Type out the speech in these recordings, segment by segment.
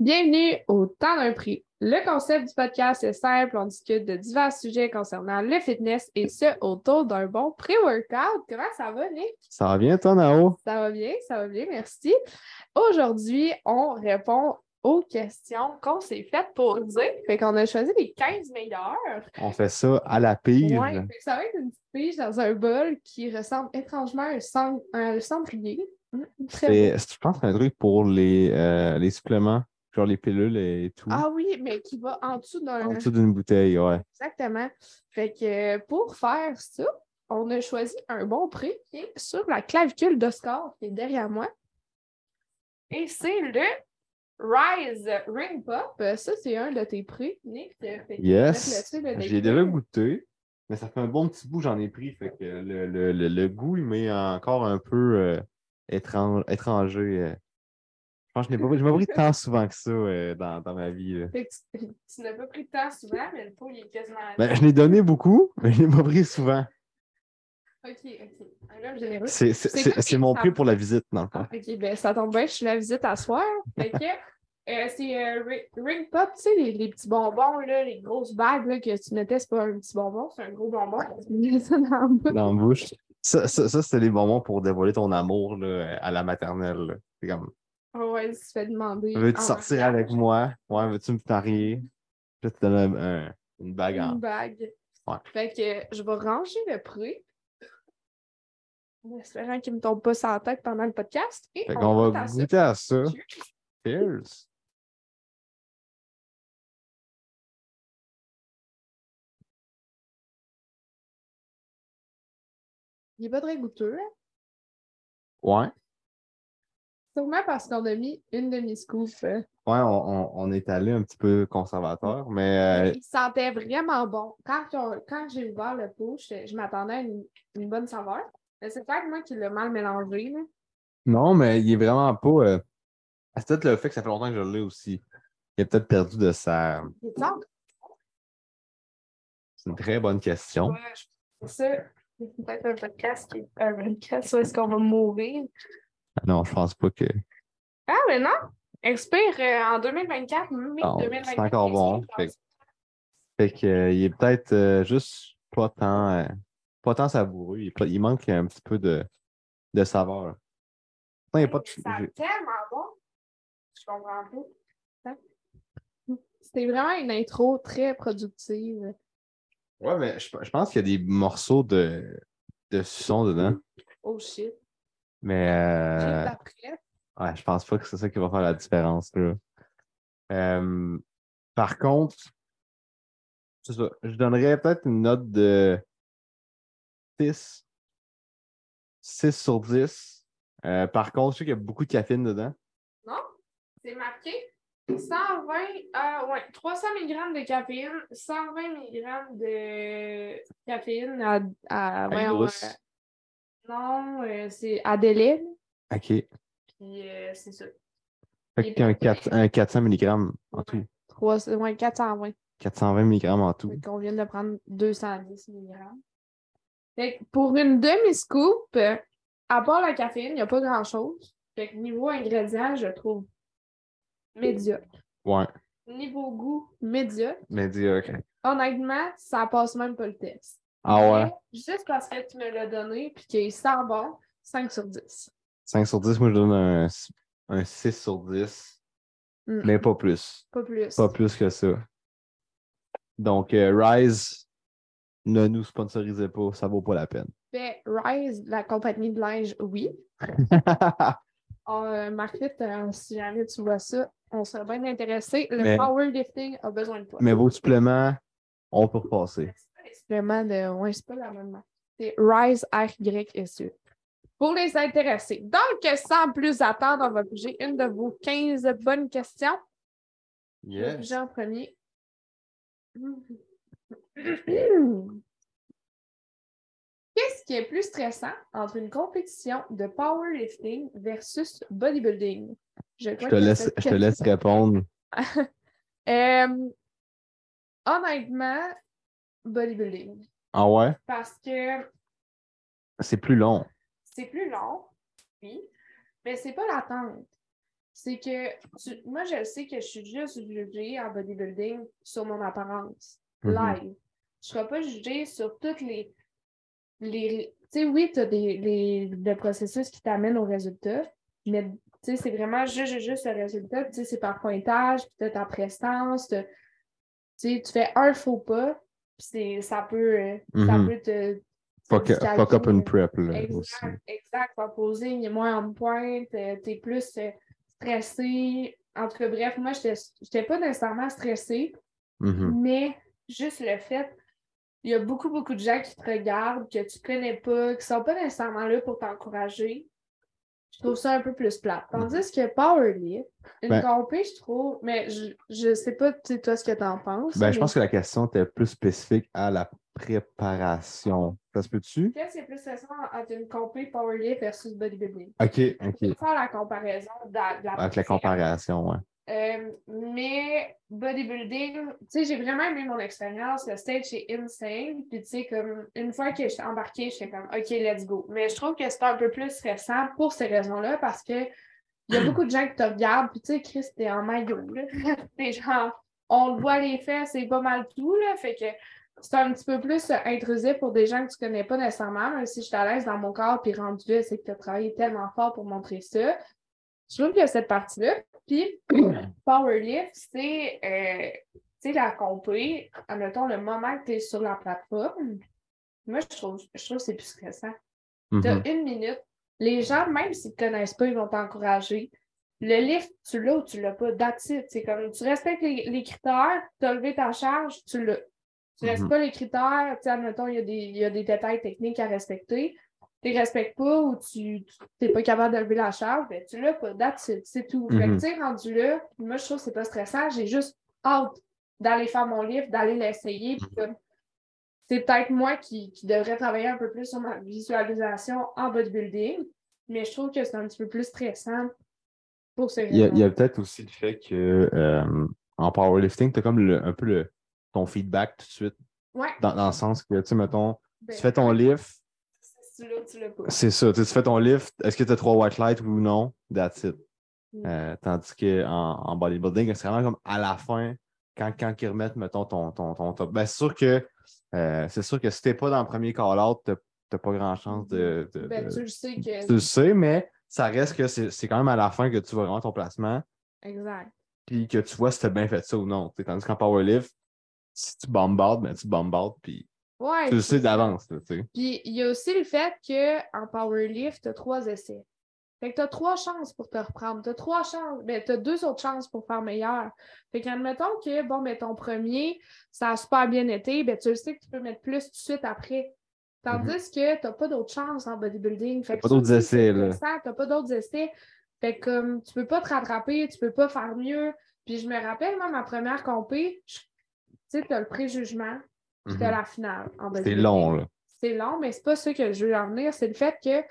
Bienvenue au temps d'un prix. Le concept du podcast est simple. On discute de divers sujets concernant le fitness et ce autour d'un bon pré-workout. Comment ça va, Nick? Ça va bien, toi, Nao? Ça va bien, ça va bien, merci. Aujourd'hui, on répond aux questions qu'on s'est faites pour dire. Fait qu'on a choisi les 15 meilleurs. On fait ça à la pige. Que ça va être une petite pige dans un bol qui ressemble étrangement à un, cend- un cendrier. C'est- Je pense que c'est un truc pour les, euh, les suppléments, genre les pilules et tout. Ah oui, mais qui va en dessous d'un. en dessous d'une bouteille, ouais. Exactement. Fait que euh, pour faire ça, on a choisi un bon prix qui est sur la clavicule d'Oscar qui est derrière moi. Et c'est le Rise Ring Pop. Euh, Ça, c'est un de tes prix, Nick. Yes. J'ai déjà goûté, mais ça fait un bon petit bout, j'en ai pris. Fait que le, le, le, le goût, il m'est encore un peu euh, étrange, étranger. euh. Je pense que je n'ai pas, je m'ai pris tant souvent que ça euh, dans, dans ma vie. là. Tu, tu n'as pas pris temps souvent, mais le pot, il est quasiment. Ben, je l'ai donné beaucoup, mais je n'ai pas pris souvent. Ok, ok. Un homme généreux. C'est c'est- C'est c'est- c'est mon prix pour la visite, dans le fond. Ah, ok, ben ça tombe bien, je suis la visite à soir. Que euh, c'est euh, Ri- Ring Pop, tu sais, les, les petits bonbons, là, les grosses bagues là, que tu mettais, c'est pas un petit bonbon, c'est un gros bonbon. Tu mets ça dans la bouche. dans la bouche. Ça, ça, ça, c'était les bonbons pour dévoiler ton amour là, à la maternelle. C'est comme, Ah Ouais, tu te fais demander. veux-tu sortir avec moi? Ouais, veux-tu me marier? Puis là, tu donnes un- un- une bague en. Une bague. Ouais. Fait que je vais ranger le prix. En espérant qu'il ne me tombe pas sur la tête pendant le podcast. Et Fait on va goûter à ça. Cheers. Cheers! Il n'est pas très goûteux. hein? Ouais. Sûrement parce qu'on a mis une demi-scoop. euh. Ouais, on, on- on est allé un petit peu conservateur, mais euh, Il sentait vraiment bon. Quand, quand j'ai ouvert le pot, je, je m'attendais à une, une bonne saveur. Mais c'est peut-être moi qui l'ai mal mélangé. là. non, mais il est vraiment pas. euh, C'est peut-être le fait que ça fait longtemps que je l'ai aussi. Il a peut-être perdu de sa. C'est une très bonne question. Ouais, je- c'est ça. C'est peut-être un podcast qui un podcast où est-ce qu'on va mourir. Non, je pense pas que. Ah, mais non! Expire euh, en 2024, mai Non, 2024. c'est encore bon. Fait Fait que, euh, il est peut-être euh, juste pas tant, pas tant savoureux. Il, manque un petit peu de, de saveur. Non, il y a pas de- j'ai- tellement bon. Je comprends pas. Hein? C'était vraiment une intro très productive. Ouais, mais je, je pense qu'il y a des morceaux de, de son dedans. Oh shit. Mais euh, ouais, je pense pas que c'est ça qui va faire la différence. Là. Euh, par contre, c'est ça, je donnerais peut-être une note de 6. 6 sur 10. Euh, par contre, je sais qu'il y a beaucoup de caféine dedans. Non? C'est marqué 120, euh, ouais, 300 mg de caféine, 120 mg de caféine à, à À euh, non, euh, c'est à délai. OK. Puis euh, c'est ça. Fait a un, 4, un 400 mg en tout. 3, ouais, 420. 420 mg en tout. Fait qu'on vient de prendre 210 mg. Fait que pour une demi-scoop, à part la caféine, il n'y a pas grand-chose. Fait que niveau ingrédients, je trouve médiocre. Ouais, Niveau goût, médiocre. médiocre. Honnêtement, ça passe même pas le test. Ah ouais? Juste parce que tu me l'as donné puis qu'il sent bon, 5 sur 10. 5 sur 10, moi je donne un, un 6 sur 10. Mm. Mais pas plus. Pas plus. Pas plus que ça. Donc, euh, Rise, ne nous sponsorisez pas, ça vaut pas la peine. Fait Rise, la compagnie de linge, oui. Euh, Marguerite, euh, si jamais tu vois ça, on serait bien intéressé. Le Mais- powerlifting a besoin de toi. Mais vos suppléments, on peut repasser. Suppléments de. Ouais, c'est pas la même marque. C'est Rise R-Y-S-E. Pour les intéressés. Donc, sans plus attendre, on va bouger une de vos 15 bonnes questions. Je vais bouger en premier. Qu'est-ce qui est plus stressant entre une compétition de powerlifting versus bodybuilding? Je crois te laisse, je te laisse répondre. Euh, honnêtement, bodybuilding. Ah ouais? Parce que C'est plus long. c'est plus long, oui, mais c'est pas l'attente. c'est que tu- moi, je sais que je suis juste jugée en bodybuilding sur mon apparence, Mhm. live. Je ne serai pas jugée sur toutes les. les tu sais, oui, tu as des, les, le processus qui t'amène au résultat, mais tu sais, c'est vraiment juste, juste, le résultat. Tu sais, c'est par pointage, as ta prestance. t'as- Tu sais, tu fais un faux pas, puis c'est- ça peut, ça Mhm. peut te. Fuck, fuck up une prep, là, aussi. Exact, exact. Ton posing est moins en pointe, euh, t'es plus euh, stressé. En tout cas, bref, moi, j'étais j'étais pas nécessairement stressée, Mhm. mais juste le fait, il y a beaucoup, beaucoup de gens qui te regardent, que tu connais pas, qui sont pas nécessairement là pour t'encourager. Je trouve ça un peu plus plate. Tandis que Powerlift, une Ben- compé, je trouve, mais je, je sais pas, tu toi, ce que t'en penses. Ben, mais je pense que la question était plus spécifique à la préparation. Ça se peut-tu? Qu'est-ce qui est plus récent entre une compé Powerlift versus bodybuilding? OK, OK. faire la comparaison de la, de la Avec la comparaison, ouais. Euh, mais bodybuilding, tu sais, j'ai vraiment aimé mon expérience. Le stage est insane. Puis, tu sais, comme une fois que j'étais embarquée, j'étais comme, OK, let's go. Mais je trouve que c'est un peu plus stressant pour ces raisons-là parce que il y a beaucoup de gens qui te regardent. Puis, tu sais, Chris, t'es en maillot. T'es genre, on te voit les faits, c'est pas mal tout, là. Fait que c'est un petit peu plus euh, intrusif pour des gens que tu connais pas nécessairement, même si je suis à l'aise dans mon corps, puis rendu c'est que tu as travaillé tellement fort pour montrer ça. Je trouve qu'il y a cette partie-là. Puis, Powerlift, c'est euh, tu sais, la compé, admettons, le moment que tu es sur la plateforme. Moi, je trouve, je trouve que c'est plus stressant. Tu as Mhm. une minute. Les gens, même s'ils ne te connaissent pas, ils vont t'encourager. Le lift, tu l'as ou tu l'as pas? That's it. C'est comme tu respectes les, les critères, tu as levé ta charge, tu l'as. Tu ne respectes Mhm. pas les critères, tu sais, admettons, il y, a des, il y a des détails techniques à respecter. Respectes pas ou tu n'es pas capable de lever la charge, ben, tu l'as pas. It. C'est tout. Fait que, Mhm. tu sais, rendu là, moi, je trouve que c'est pas stressant. J'ai juste hâte d'aller faire mon livre, d'aller l'essayer. comme, c'est peut-être moi qui, qui devrais travailler un peu plus sur ma visualisation en bodybuilding, mais je trouve que c'est un petit peu plus stressant pour ce Il y a, il y a peut-être aussi le fait que euh, en powerlifting, tu as comme le- un peu le, ton feedback tout de suite, Ouais. dans, dans le sens que, tu sais, mettons, ben, tu fais ton lift, Si tu l'as, tu l'as pas. c'est ça, tu fais ton lift, est-ce que tu as trois white lights ou non? That's it. Mm. Euh, tandis qu'en en bodybuilding, c'est vraiment comme à la fin, quand, quand ils remettent, mettons, ton, ton, ton top. Ben, c'est sûr que euh, c'est sûr que si t'es pas dans le premier call-out, t'as t'as pas grand chance de. de- Ben, tu le sais que. tu le sais, mais ça reste que c'est quand même à la fin que tu vois vraiment ton placement, Exact. puis que tu vois si tu as bien fait ça ou non. T'sais, tandis qu'en powerlift, si tu bombardes, ben tu bombardes, puis Ouais. tu le sais d'avance. tu sais. Puis il y a aussi le fait qu'en powerlift, tu as trois essais. Fait que tu as trois chances pour te reprendre. Tu as trois chances. Ben, tu as deux autres chances pour faire meilleur. Fait qu'admettons que, bon, ben, ton premier, ça a super bien été, ben, tu le sais que tu peux mettre plus tout de suite après. Tandis que tu n'as pas d'autres chances en bodybuilding. Fait que Pas d'autres essais, là. Tu n'as pas d'autres essais. Fait que comme tu peux pas te rattraper, tu peux pas faire mieux. Puis je me rappelle, moi, ma première compé, tu sais, tu as le préjugement, Mhm. la finale C'est long, là. c'est long, mais c'est pas ça que je veux en venir. C'est le fait que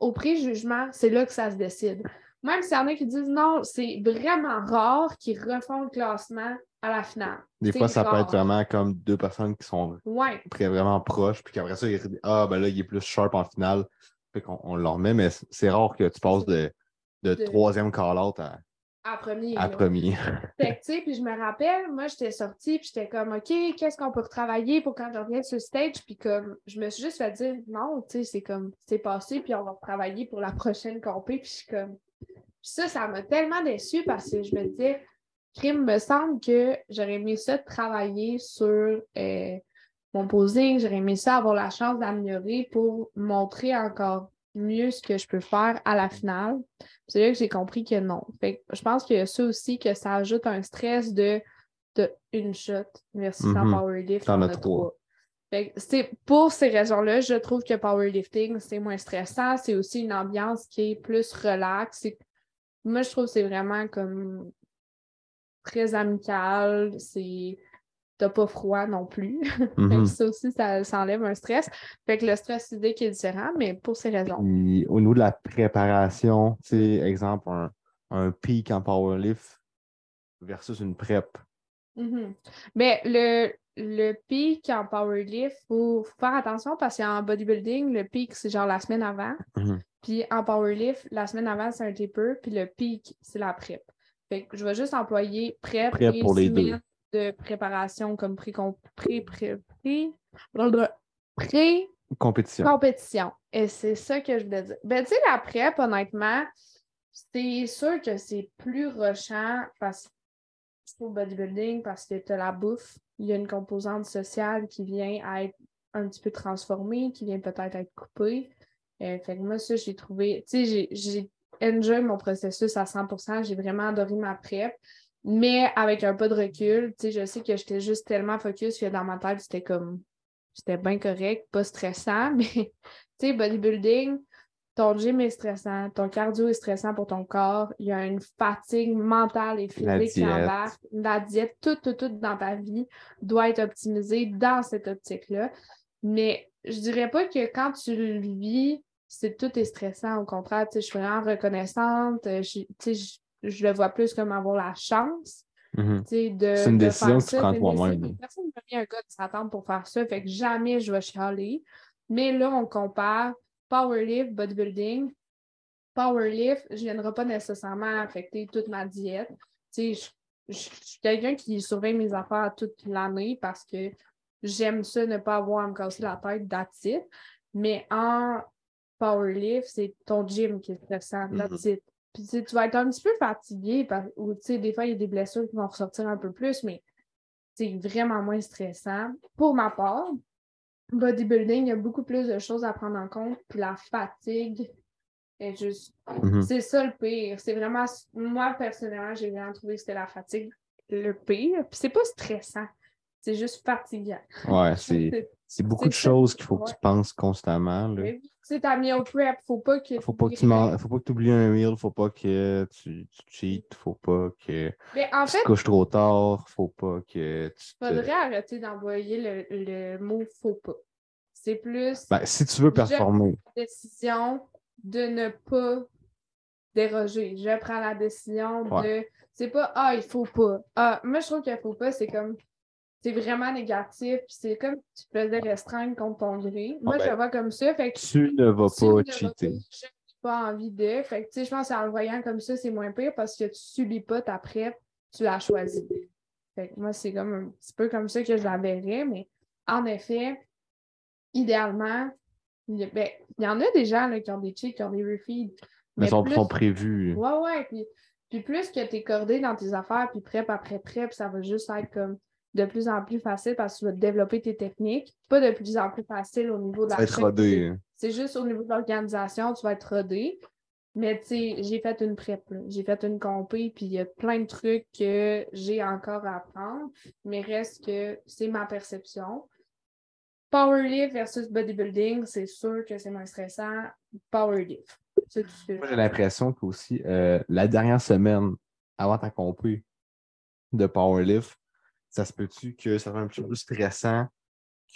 au préjugement, c'est là que ça se décide. Même s'il y en a qui disent non, c'est vraiment rare qu'ils refont le classement à la finale. Des fois, ça peut être vraiment comme deux personnes qui sont Ouais, très vraiment proches, puis qu'après ça, ils disent Ah, ben là, il est plus sharp en finale. Fait qu'on on le remet, mais c'est- c'est rare que tu passes de, de De- troisième call-out à, à premier. à là. premier. Fait que, tu sais, puis je me rappelle, moi, j'étais sortie, puis j'étais comme, OK, qu'est-ce qu'on peut retravailler pour quand je reviens sur le stage? Puis comme, je me suis juste fait dire, non, tu sais, c'est comme, c'est passé, puis on va retravailler pour la prochaine compé. Puis je suis comme, Puis ça, ça m'a tellement déçue parce que je me disais, crime, me semble que j'aurais aimé ça travailler sur euh, mon posing, j'aurais aimé ça avoir la chance d'améliorer pour montrer encore mieux ce que je peux faire à la finale. Puis C'est là que j'ai compris que non. Fait que je pense qu'il y a ça aussi que ça ajoute un stress de, de une shot versus en Mhm. powerlift. T'en as trois. Fait que pour ces raisons-là, je trouve que powerlifting, c'est moins stressant. C'est aussi une ambiance qui est plus relax. C'est- Moi, je trouve que c'est vraiment comme très amical. C'est. T'as pas froid non plus. Mhm. ça aussi, ça, ça enlève un stress. Fait que le stress physique est différent, mais pour ces raisons. Puis, au niveau de la préparation, tu sais, exemple, un, un peak en powerlift versus une prep. Mhm. Mais le, le pic en powerlift, il faut faire attention parce qu'en bodybuilding, le pic, c'est genre la semaine avant. Mhm. Puis en powerlift, la semaine avant, c'est un taper. Puis le pic, c'est la prep. Fait que je vais juste employer prep, Prep et pour les semaine de préparation comme pré pré pré pré pré Compétition. compétition. Et c'est ça que je voulais dire. Ben, tu sais, la prep, honnêtement, c'est sûr que c'est plus rushant parce pour bodybuilding parce que tu as la bouffe. Il y a une composante sociale qui vient à être un petit peu transformée, qui vient peut-être être coupée. Euh, fait que moi, ça, j'ai trouvé. Tu sais, j'ai- j'ai enjoy mon processus à 100% J'ai vraiment adoré ma prep. Mais avec un peu de recul, tu sais, je sais que j'étais juste tellement focus que dans ma tête, c'était comme. C'était bien correct, pas stressant, mais tu sais, bodybuilding, ton gym est stressant, ton cardio est stressant pour ton corps, il y a une fatigue mentale et physique qui embarque. La diète, tout, tout, tout dans ta vie doit être optimisée dans cette optique-là. Mais je dirais pas que quand tu le vis, c'est tout est stressant. Au contraire, je suis vraiment reconnaissante. euh, je- tu sais, Je, je le vois plus comme avoir la chance Mhm. de. C'est une de décision que tu prends toi-même. Personne ne mis un gars de s'attendre pour faire ça, fait que jamais je vais chialer. Mais là, on compare powerlift, bodybuilding. Powerlift ne viendra pas nécessairement affecter toute ma diète. Je, je- je suis quelqu'un qui surveille mes affaires toute l'année parce que j'aime ça, ne pas avoir à me casser la tête it. Mais en powerlift, c'est ton gym qui est stressant, it. Puis tu sais, tu vas être un petit peu fatigué par- ou tu sais, des fois, il y a des blessures qui vont ressortir un peu plus, mais c'est vraiment moins stressant. Pour ma part, bodybuilding, il y a beaucoup plus de choses à prendre en compte, puis la fatigue est juste. Mhm. C'est ça le pire. C'est vraiment. Moi, personnellement, j'ai vraiment trouvé que c'était la fatigue le pire. Puis c'est pas stressant. C'est juste fatigant. Ouais, c'est c'est beaucoup de c'est choses qu'il faut que tu penses constamment. Là. Mais Tu sais, t'as mis au prep, faut pas que. Faut pas que tu man- faut pas que tu oublies un meal, faut pas que tu, tu cheats, faut pas que Mais en tu fait, te couches trop tard, faut pas que tu te... faudrait arrêter d'envoyer le, le mot faut pas. C'est plus Ben, si tu veux performer, décision de ne pas déroger. Je prends la décision Ouais. de. C'est pas Ah, il faut pas. Ah, moi, je trouve qu'il faut pas, c'est comme. C'est vraiment négatif. puis C'est comme si tu faisais restreindre contre ton gré. Moi, Ah, je ben, le vois comme ça. Fait que tu ne vas tu pas vas cheater. Je n'ai pas envie de. Fait que, tu sais, je pense qu'en le voyant comme ça, c'est moins pire parce que tu subis pas ta prep, tu l'as choisi. Fait que moi, c'est comme un petit peu comme ça que je la verrais, mais en effet, idéalement, il ben, y en a des gens là, qui ont des cheats, qui ont des refeeds. Mais sont, plus- sont prévus. Ouais, ouais. Puis, puis plus que tu es cordé dans tes affaires, puis prep après prep, ça va juste être comme de plus en plus facile parce que tu vas développer tes techniques. Pas de plus en plus facile au niveau de la être rodé. hein. c'est juste au niveau de l'organisation, tu vas être rodé. Mais tu sais, j'ai fait une prep, j'ai fait une compé, puis il y a plein de trucs que j'ai encore à apprendre, mais reste que c'est ma perception. Powerlift versus bodybuilding, c'est sûr que c'est moins stressant. Powerlift. Moi, j'ai l'impression qu'aussi, euh, la dernière semaine avant ta compé de powerlift, ça se peut-tu que ça soit un petit peu plus stressant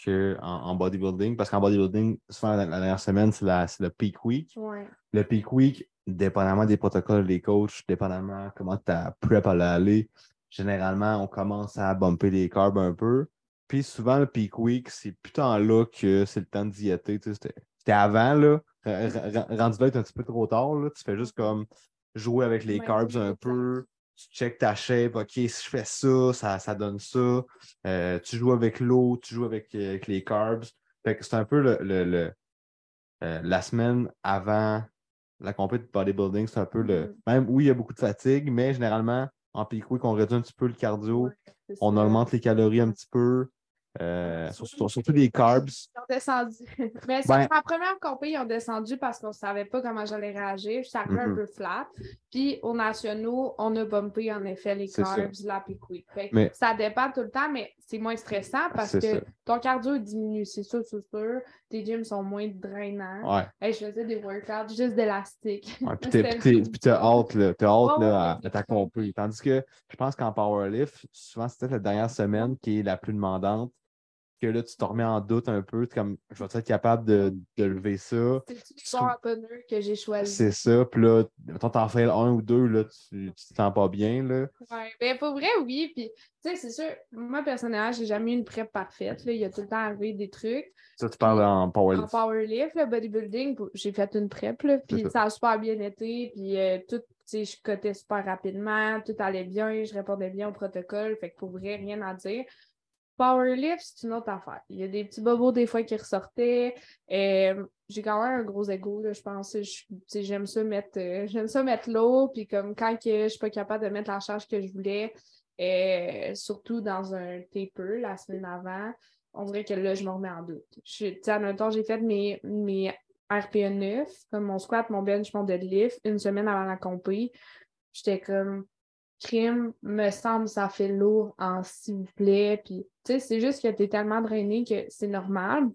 qu'en en bodybuilding? Parce qu'en bodybuilding, souvent, la, la dernière semaine, c'est le peak week. Ouais. Le peak week, dépendamment des protocoles des coachs, dépendamment comment ta prep allait aller, généralement, on commence à bumper les carbs un peu. Puis souvent, le peak week, c'est putain là que c'est le temps de diéter. tu sais, C'était avant, là. Rendu là, un petit peu trop tard. Là. Tu fais juste comme jouer avec les Ouais, carbs un peu. Tu check ta shape. OK, si je fais ça, ça, ça donne ça. Euh, tu joues avec l'eau, tu joues avec, euh, avec les carbs. Fait que c'est un peu le, le- le, euh, la semaine avant la compétition de bodybuilding, c'est un peu le. Mhm. Même oui, il y a beaucoup de fatigue, mais généralement, en peak week, on réduit un petit peu le cardio, Ouais, on augmente les calories un petit peu, euh, surtout, surtout les carbs. Ils ont descendu. Mais Ben- sur ma première compé, ils ont descendu parce qu'on ne savait pas comment j'allais réagir. Je suis arrivée un peu flat. Puis aux nationaux, on a bumpé en effet les ça. carbs, la que Mais- Ça dépend tout le temps, mais c'est moins stressant parce que ça. ton cardio diminue, c'est sûr, c'est sûr. Tes gyms sont moins drainants. Ouais. Hey, je faisais des workouts juste d'élastique. Ouais, puis t'as hâte, là, t'as hâte Ouais, là, à, à t'accomplir. Tandis que je pense qu'en powerlift, souvent, c'est peut-être la dernière semaine qui est la plus demandante. Que là, tu te remets en doute un peu, comme je vais être capable de, de lever ça? C'est le sport pneu que j'ai choisi. C'est ça. Puis là, quand t'en fais un ou deux, là, tu, tu te sens pas bien. Là. Ouais, ben pour vrai, oui. Puis, tu sais, c'est sûr, moi, personnellement, j'ai jamais eu une prep parfaite. Là. Il y a tout le temps arrivé des trucs. Ça, tu parles en powerlift. En powerlift, le bodybuilding, j'ai fait une prep, là, puis ça. a super bien été. Puis, euh, tout, tu sais, je cotais super rapidement, tout allait bien, je répondais bien au protocole. Fait que pour vrai, rien à dire. Powerlift, c'est une autre affaire. Il y a des petits bobos des fois qui ressortaient. Euh, j'ai quand même un gros ego, je pense. J'aime ça mettre euh, j'aime ça mettre l'eau. Puis comme quand je suis pas capable de mettre la charge que je voulais, euh, surtout dans un taper la semaine avant, on dirait que là, je me remets en doute. En même temps, j'ai fait mes, mes RPE 9, comme mon squat, mon bench, mon deadlift, une semaine avant la compé. J'étais comme crime, me semble, ça fait lourd en s'il vous plaît. C'est juste que tu es tellement drainé que c'est normal.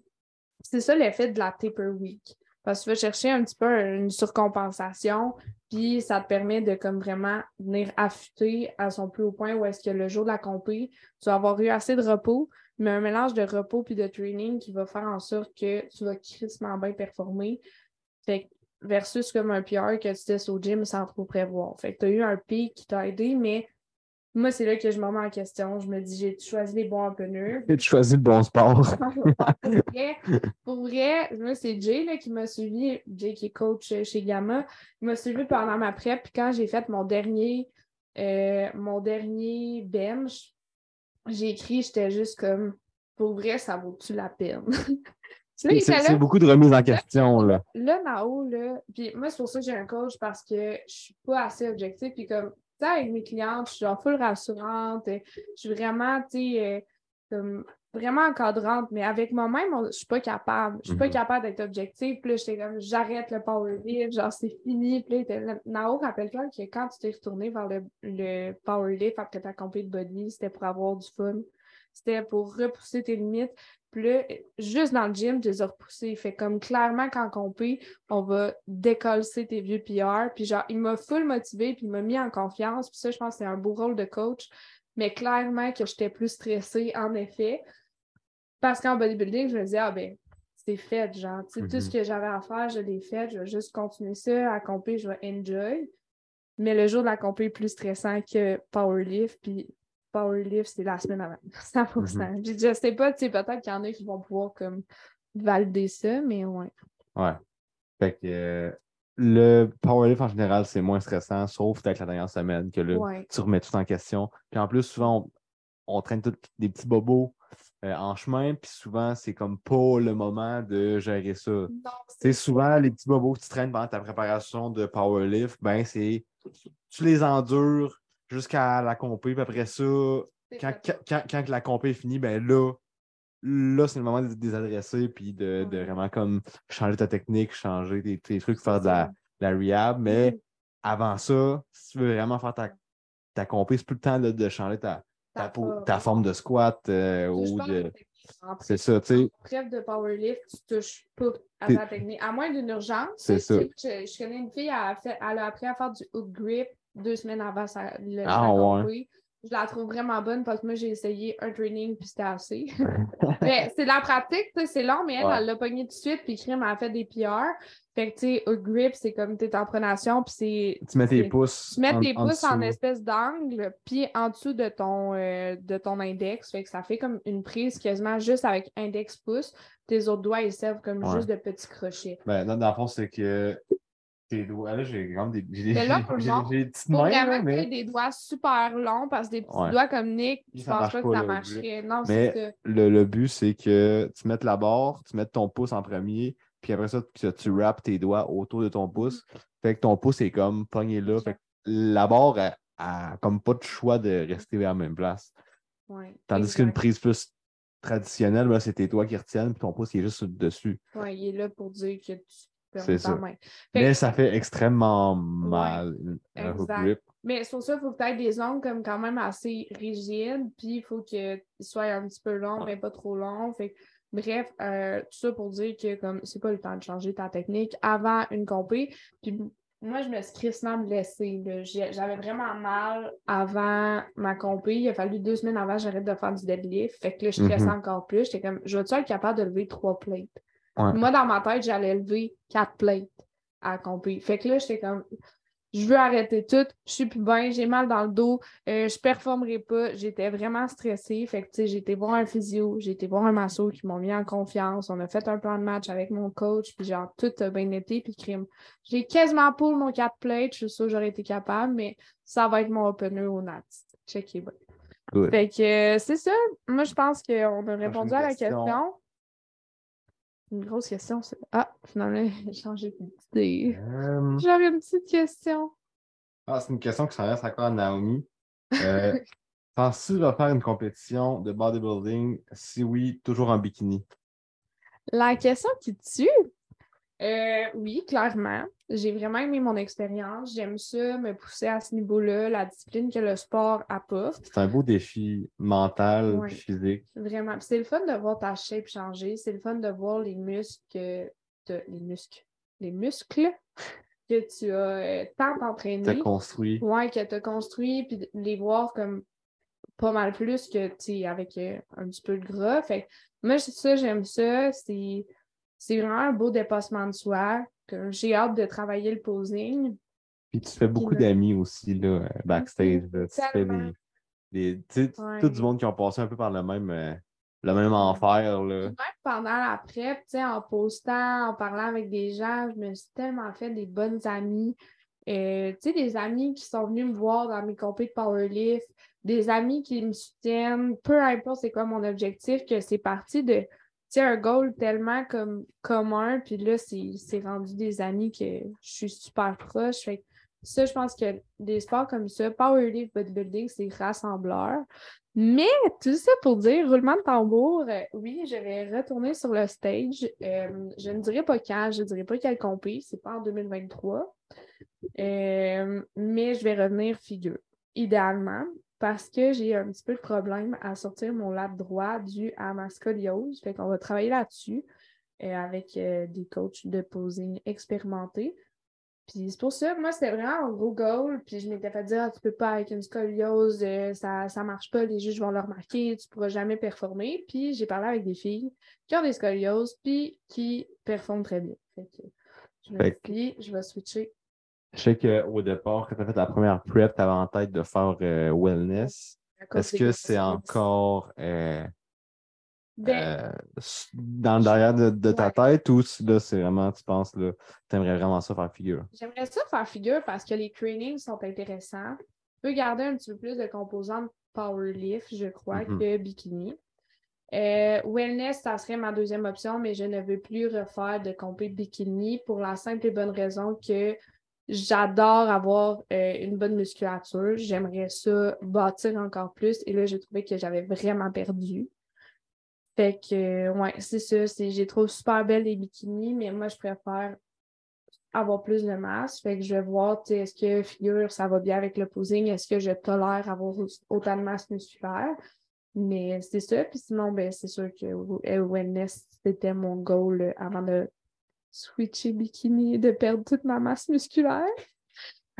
C'est ça l'effet de la taper week. Parce que tu vas chercher un petit peu une surcompensation, puis ça te permet de comme vraiment venir affûter à son plus haut point où est-ce que le jour de la compé, tu vas avoir eu assez de repos, mais un mélange de repos puis de training qui va faire en sorte que tu vas crissement bien performer. Versus comme un PR que tu testes au gym sans trop prévoir. Fait que tu as eu un pic qui t'a aidé, mais moi, c'est là que je me remets en question. Je me dis, j'ai choisi les bons openers? J'ai choisi le bon sport. pour, vrai, moi, c'est Jay là, qui m'a suivi, Jay qui est coach chez Gamma. Il m'a suivi pendant ma prep. Puis quand j'ai fait mon dernier, euh, mon dernier bench, j'ai écrit, j'étais juste comme, pour vrai, ça vaut-tu la peine? C'est beaucoup de remises en question, là. Là, Nao, là, puis moi, c'est pour ça que j'ai un coach parce que je suis pas assez objective. Puis comme, tu sais, avec mes clientes, je suis genre full rassurante. Je suis vraiment, tu sais, euh, comme vraiment encadrante, mais avec moi-même, je suis pas capable. Je suis pas mhm. capable d'être objective. Puis là, j'étais comme, j'arrête le power lift, genre, c'est fini. Puis là, Nao, rappelle-toi que quand tu t'es retourné vers le, le power lift après ta compé de body, c'était pour avoir du fun. C'était pour repousser tes limites. Puis là, juste dans le gym, tu les as repoussés. Fait comme clairement, quand on peut, on va décoller tes vieux PR. Puis genre, il m'a full motivé, puis il m'a mis en confiance. Puis ça, je pense que c'est un beau rôle de coach. Mais clairement que j'étais plus stressée, en effet. Parce qu'en bodybuilding, je me disais, ah ben, c'est fait, genre, tu sais, tout ce mm-hmm. que j'avais à faire, je l'ai fait, je vais juste continuer ça, à compter, je vais enjoy. Mais le jour de la compé est plus stressant que powerlift, puis powerlift, c'est la semaine avant. 100%. Je, je sais pas, tu sais, peut-être qu'il y en a qui vont pouvoir comme valider ça, mais ouais. Ouais. Fait que euh, le powerlift en général, c'est moins stressant, sauf peut-être la dernière semaine que là, tu remets tout en question. Puis en plus, souvent, on, traîne tous des petits bobos euh, en chemin, puis souvent, c'est comme pas le moment de gérer ça. C'est souvent les petits bobos que tu traînes pendant ta préparation de powerlift, ben c'est tu les endures jusqu'à la compé. Puis après ça, quand, quand, quand, la compé est finie, ben là, là, c'est le moment de désadresser puis de, de, vraiment comme changer ta technique, changer tes, trucs, faire de la, la rehab. Mais avant ça, si tu veux vraiment faire ta, ta compé, c'est plus le temps de changer ta, ta, ta, forme de squat euh, ou de. C'est ça, tu sais. Bref, de powerlift, tu touches pas à ta technique. À moins d'une urgence. C'est ça. Je, je, connais une fille, elle a, fait, elle a appris à faire du hook grip deux semaines avant sa, le, ah, ouais. Je la trouve vraiment bonne parce que moi, j'ai essayé un training puis c'était assez. mais c'est la pratique, c'est long, mais elle, elle l'a pogné tout de suite puis Crime a fait des PR. Fait que, tu sais, au grip, c'est comme t'es en pronation puis c'est. Tu mets tes pouces. Tu mets tes pouces en, espèce d'angle puis en dessous de ton, euh, de ton index. Fait que ça fait comme une prise quasiment juste avec index-pouce. Tes autres doigts, ils servent comme juste de petits crochets. Ben, non, dans le fond, c'est que tes doigts, là, j'ai comme des. J'ai des, là, pour des petites mains. vraiment mais... des doigts super longs parce que des petits doigts comme Nick, je pense pas que ça marcherait. Non, mais le, le, but, c'est que tu mettes la barre, tu mettes ton pouce en premier, puis après ça, tu, tu wraps tes doigts autour de ton pouce. Fait que ton pouce est comme pogné là. Fait que la barre a, a, comme pas de choix de rester à la même place. Ouais, Tandis qu'une prise plus traditionnelle, c'est tes doigts qui retiennent, puis ton pouce il est juste dessus. Oui, il est là pour dire que tu c'est ça. Mais ça fait extrêmement mal, un hook grip. Mais sur ça, il faut que tu aies des ongles comme quand même assez rigides, puis il faut qu'ils soient un petit peu longs, mais pas trop longs. Fait bref, euh, tout ça pour dire que comme c'est pas le temps de changer ta technique avant une compé. Puis moi, je me suis crissement blessée. J'avais vraiment mal avant ma compé. Il a fallu deux semaines avant que j'arrête de faire du deadlift. Fait que là, je stressais Mhm. encore plus. J'étais comme, je vais-tu être capable de lever trois plates? Ouais. Moi, dans ma tête, j'allais lever quatre plates à compé. Fait que là, j'étais comme, je veux arrêter tout. Je suis plus bien. J'ai mal dans le dos. euh, je performerai pas. J'étais vraiment stressée. Fait que, tu sais, j'ai été voir un physio. J'ai été voir un masso qui m'ont mis en confiance. On a fait un plan de match avec mon coach. Puis genre, tout a bien été. Puis crime. J'ai quasiment pour mon 4 plates. Je suis sûre que j'aurais été capable, mais ça va être mon opener au Nat. Checkez bien. Good. Fait que euh, c'est ça. Moi, je pense qu'on a répondu à la question. Une grosse question. Ah, finalement, j'ai changé d'idée. Euh, J'aurais une petite question. Ah, c'est une question qui s'adresse encore à Naomi. Euh, Penses-tu de faire une compétition de bodybuilding? Si oui, toujours en bikini. La question qui tue, euh, oui, clairement. J'ai vraiment aimé mon expérience. J'aime ça, me pousser à ce niveau-là, la discipline que le sport apporte. C'est un beau défi mental Ouais. physique. Vraiment. C'est le fun de voir ta shape changer. C'est le fun de voir les muscles que t'as- les muscles. Les muscles que tu as euh, tant T'as entraîné. construit. Ouais, que tu as construit, puis les voir comme pas mal plus que, tu sais, avec euh, un petit peu de gras. Fait que moi, c'est ça, j'aime ça. C'est c'est vraiment un beau dépassement de soi. J'ai hâte de travailler le posing. Puis tu fais beaucoup d'amis aussi là, backstage. là. Tu fais des, des- tu sais, Ouais. tout du monde qui ont passé un peu par le même, euh, le même enfer. Là. Même pendant la prep, tu sais, en postant, en parlant avec des gens, je me suis tellement fait des bonnes amies. Euh, tu sais, des amis qui sont venus me voir dans mes compés de powerlift, des amis qui me soutiennent, peu importe c'est quoi mon objectif, que c'est parti de, sais, un goal tellement comme commun, puis là, c'est rendu des amis que je suis super proche. Fait ça, je pense que des sports comme ça, powerlift, bodybuilding, c'est rassembleur. Mais tout ça pour dire, roulement de tambour, euh, oui, je vais retourner sur le stage. Euh, je ne dirai pas quand, je ne dirai pas quel compé, c'est pas en 2023. Euh, mais je vais revenir figure, idéalement, parce que j'ai un petit peu de problème à sortir mon lat droit dû à ma scoliose. Fait qu'on va travailler là-dessus euh, avec euh, des coachs de posing expérimentés. Puis c'est pour ça, moi, c'était vraiment un gros goal. Puis je m'étais fait dire, Ah, tu peux pas avec une scoliose, euh, ça, ça marche pas, les juges vont le remarquer, tu pourras jamais performer. Puis j'ai parlé avec des filles qui ont des scolioses, puis qui performent très bien. Fait que je me suis dit, je vais switcher. Je sais qu'au départ, quand tu as fait la première prep, tu avais en tête de faire euh, wellness. Est-ce que c'est encore euh, Ben, euh, dans le derrière de, de ta tête ou si là, c'est vraiment, tu penses, là, tu aimerais vraiment ça faire figure? J'aimerais ça faire figure parce que les trainings sont intéressants. Tu peux garder un petit peu plus de composantes powerlift, je crois, Mhm. que bikini. Euh, wellness, ça serait ma deuxième option, mais je ne veux plus refaire de compé bikini pour la simple et bonne raison que j'adore avoir euh, une bonne musculature. J'aimerais ça bâtir encore plus. Et là, j'ai trouvé que j'avais vraiment perdu. Fait que, ouais, c'est ça. c'est- J'ai trouvé super belle les bikinis, mais moi, je préfère avoir plus de masse. Fait que je vais voir, tu sais, est-ce que figure, ça va bien avec le posing? Est-ce que je tolère avoir au- autant de masse musculaire? Mais c'est ça. Puis sinon, ben, c'est sûr que wellness, c'était mon goal euh, avant de switcher bikini de perdre toute ma masse musculaire.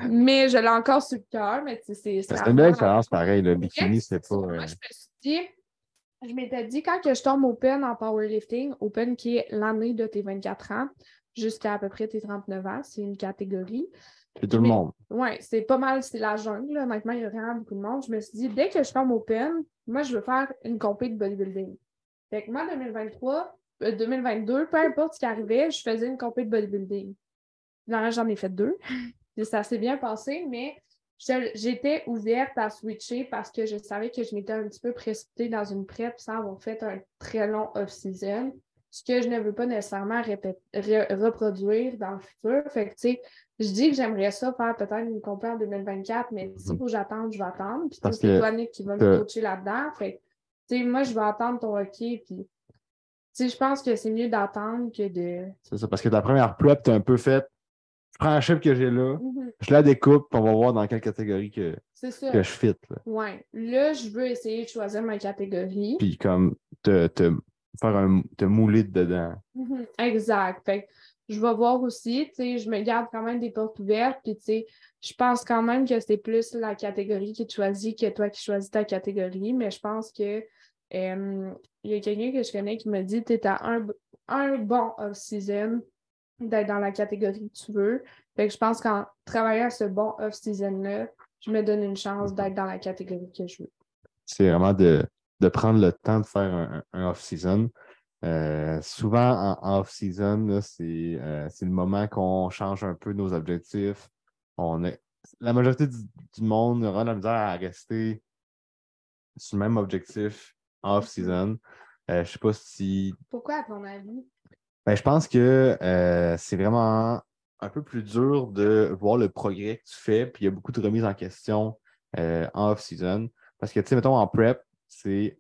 Mais je l'ai encore sur le cœur, mais tu sais, c'est. C'est une belle expérience pareil. Le bikini, c'est pas. Moi, euh, je me suis dit, je m'étais dit, quand que je tombe open en powerlifting, open qui est l'année de tes 24 ans jusqu'à à peu près tes 39 ans, c'est une catégorie. c'est tout le mais- monde. Oui, c'est pas mal, c'est la jungle. Honnêtement, il y a vraiment beaucoup de monde. Je me suis dit, dès que je tombe open, moi, je veux faire une compé de bodybuilding. Fait que moi, 2023, euh, 2022, peu importe ce qui arrivait, je faisais une compé de bodybuilding. J'en ai fait deux. Ça s'est bien passé, mais j'étais ouverte à switcher parce que je savais que je m'étais un petit peu précipitée dans une prep sans avoir fait un très long off-season. Ce que je ne veux pas nécessairement reproduire dans le futur. Fait que, tu sais, je dis que j'aimerais ça faire peut-être une compé en 2024, mais s'il faut que j'attende, je vais attendre. Puis c'est toi, Nick, qui va me coacher là-dedans. Fait que, tu sais, moi, je vais attendre ton hockey. Puis, sais, je pense que c'est mieux d'attendre que de. C'est ça. Parce que ta première prep, tu as un peu fait. Je prends la chip que j'ai là, Mhm. je la découpe, puis on va voir dans quelle catégorie que, ça. que je fit. Là. Ouais. Là, je veux essayer de choisir ma catégorie. Puis comme te, te faire un te mouler dedans. Mhm. Exact. Fait que je vais voir aussi, tu sais, je me garde quand même des portes ouvertes, puis tu sais, je pense quand même que c'est plus la catégorie qui te choisit que toi qui choisis ta catégorie, mais je pense que euh, il y a quelqu'un que je connais qui me dit tu es à un, un bon off-season d'être dans la catégorie que tu veux. Je pense qu'en travaillant ce bon off-season-là, je me donne une chance d'être dans la catégorie que je veux. C'est vraiment de, prendre le temps de faire un, off-season. Euh, souvent, en, off-season, euh, c'est le moment qu'on change un peu nos objectifs. On est, la majorité du, monde aura la misère à rester sur le même objectif off-season. Euh, je sais pas si. Pourquoi, à ton avis? Ben, je pense que euh, c'est vraiment un peu plus dur de voir le progrès que tu fais, puis il y a beaucoup de remises en question euh, en off-season. Parce que, tu sais, mettons, en prep, c'est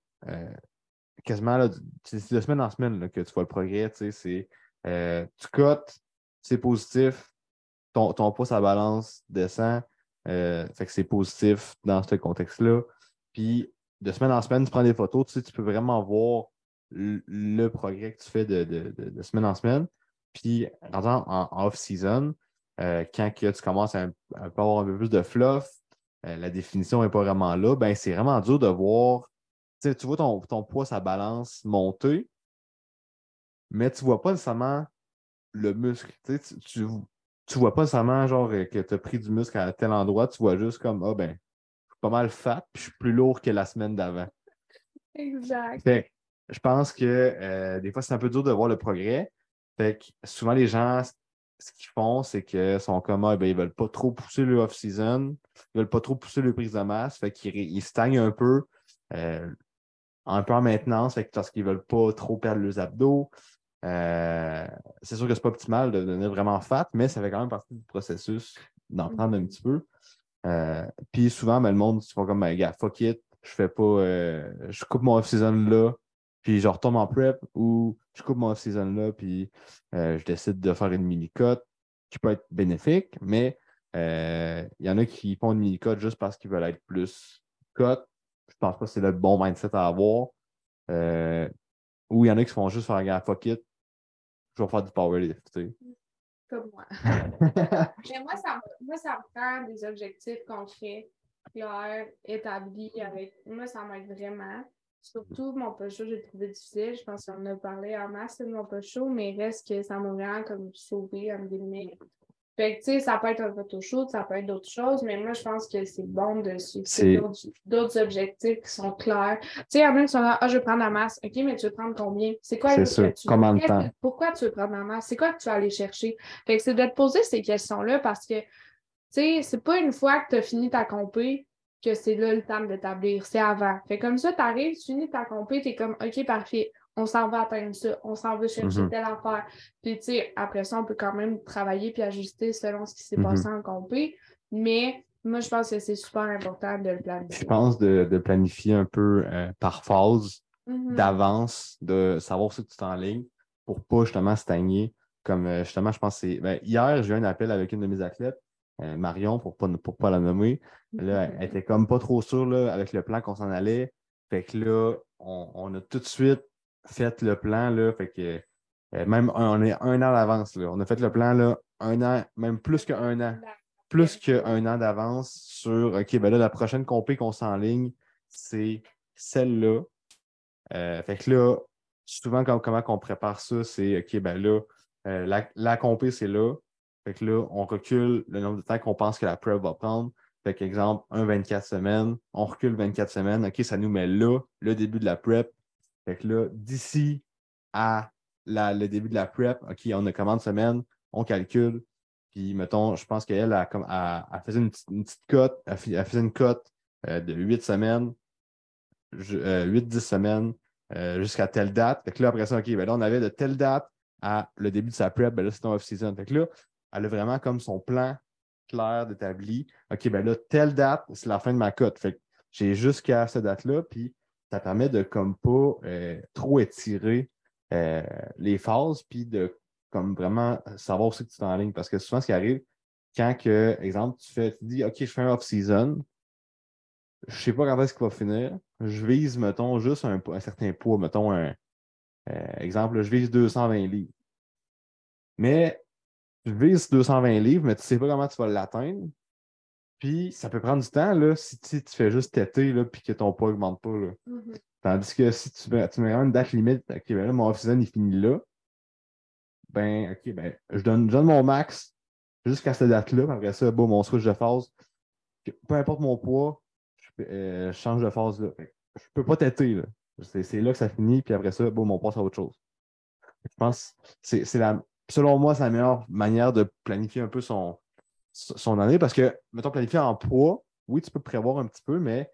quasiment là, de semaine en semaine que tu vois le progrès. Tu sais, c'est tu cotes, c'est positif, ton, ton poids, sa balance descend. fait que c'est positif dans ce contexte-là. Puis de semaine en semaine, tu prends des photos, tu, sais, tu peux vraiment voir le, progrès que tu fais de, semaine en semaine. Puis, en, off-season, euh, quand tu commences à, avoir un peu plus de fluff, euh, la définition n'est pas vraiment là, ben c'est vraiment dur de voir. Tu vois ton, ton poids, sa balance monter, mais tu ne vois pas nécessairement le muscle. Tu ne vois pas nécessairement genre, que tu as pris du muscle à tel endroit, tu vois juste comme Ah ben, pas mal fat, puis je suis plus lourd que la semaine d'avant. Exact je pense que euh, des fois, c'est un peu dur de voir le progrès. Fait que souvent, les gens, ce qu'ils font, c'est qu'ils sont comme, ah, ben, ils veulent pas trop pousser le off-season, ils ne veulent pas trop pousser le prise de masse, fait qu'ils stagnent un peu, euh, un peu en maintenance, fait que parce qu'ils ne veulent pas trop perdre leurs abdos. Euh, c'est sûr que ce n'est pas optimal de devenir vraiment fat, mais ça fait quand même partie du processus d'en prendre un petit peu. Puis souvent, ben, le monde, se font comme, ben, gars, fuck it, je fais pas, je coupe mon off-season là, puis je retombe en prep ou je coupe mon off-season là, puis euh, je décide de faire une mini-cut qui peut être bénéfique, mais euh, il y en a qui font une mini-cut juste parce qu'ils veulent être plus cut. Je pense pas que c'est le bon mindset à avoir. Euh, ou il y en a qui font juste faire un gars fuck it, je vais faire du powerlift. Tu sais. Comme moi. mais moi ça, moi, ça me prend des objectifs concrets, clairs, établis avec. Moi, ça m'aide vraiment. Surtout, mon post j'ai trouvé difficile. Je pense qu'on a parlé en masse de mon post mais il reste que ça m'a vraiment comme sauvé, en guillemets. Fait que, tu sais, ça peut être un photoshoot, ça peut être d'autres choses, mais moi, je pense que c'est bon de suivre d'autres objectifs qui sont clairs. Tu sais, il y en a qui sont là, ah, je vais prendre la masse. OK, mais tu veux prendre combien? C'est quoi le que tu Comment de temps? Pourquoi tu veux prendre la masse? C'est quoi que tu vas aller chercher? Fait que c'est de te poser ces questions-là parce que, tu sais, c'est pas une fois que tu as fini ta compé que c'est là le temps d'établir, c'est avant. Fait comme ça, tu arrives, tu finis ta compé, tu es comme OK, parfait, on s'en va atteindre ça, on s'en va chercher mhm. telle affaire. Puis tu sais, après ça, on peut quand même travailler puis ajuster selon ce qui s'est passé mhm. en compé. Mais moi, je pense que c'est super important de le planifier. Je pense de, planifier un peu euh, par phase mhm. d'avance, de savoir ce que tu t'enlignes pour pas justement stagner. Comme euh, justement, je pense que c'est. Ben, hier, j'ai eu un appel avec une de mes athlètes euh, Marion, pour ne pas, pas la nommer. Là, elle était comme pas trop sûre là, avec le plan qu'on s'en allait. Fait que là, on, a tout de suite fait le plan. Là, fait que euh, même on est un an d'avance. On a fait le plan là, un an, même plus qu'un an. Plus qu'un an d'avance sur OK, ben là, la prochaine compé qu'on s'enligne, c'est celle-là. Euh, fait que là, souvent, comment on prépare ça, c'est OK, ben là, la, la compé, c'est là. Fait que là, on recule le nombre de temps qu'on pense que la prep va prendre. Fait qu'exemple, un 24 semaines, on recule 24 semaines. OK, ça nous met là, le début de la prep. Fait que là, d'ici à le début de la prep, OK, on a combien de semaines, on calcule. Puis, mettons, je pense qu'elle a, a, faisait une, petite cote, elle, faisait une cote euh, de 8 semaines, 8-10 euh, semaines euh, jusqu'à telle date. Fait que là, après ça, OK, ben là, on avait de telle date à le début de sa prep, ben là, c'est off-season. Fait que là, elle a vraiment comme son plan clair d'établi. OK, ben là, telle date, c'est la fin de ma cote. Fait que j'ai jusqu'à cette date-là, puis ça permet de comme pas euh, trop étirer euh, les phases, puis de comme vraiment savoir aussi que tu ligne. Parce que souvent, ce qui arrive, quand que, exemple, tu fais, tu dis OK, je fais un off-season, je sais pas quand est-ce qu'il va finir. Je vise, mettons, juste un, certain poids, mettons un euh, exemple, je vise 220 livres. Mais tu vises 220 livres, mais tu sais pas comment tu vas l'atteindre. Puis ça peut prendre du temps là, si tu, fais juste têter là, puis que ton poids augmente pas. Là. Mhm. Tandis que si tu mets, tu mets vraiment une date limite, ok, ben là, mon off-season il finit là, ben, ok, ben, je donne, je donne mon max jusqu'à cette date-là. Après ça, bon, mon switch de phase, peu importe mon poids, je, euh, je change de phase là. Je peux pas têter. Là. C'est, c'est là que ça finit, puis après ça, bon, on passe à autre chose. Je pense que c'est, c'est la, selon moi, c'est la meilleure manière de planifier un peu son, son année parce que, mettons, planifier en poids, oui, tu peux prévoir un petit peu, mais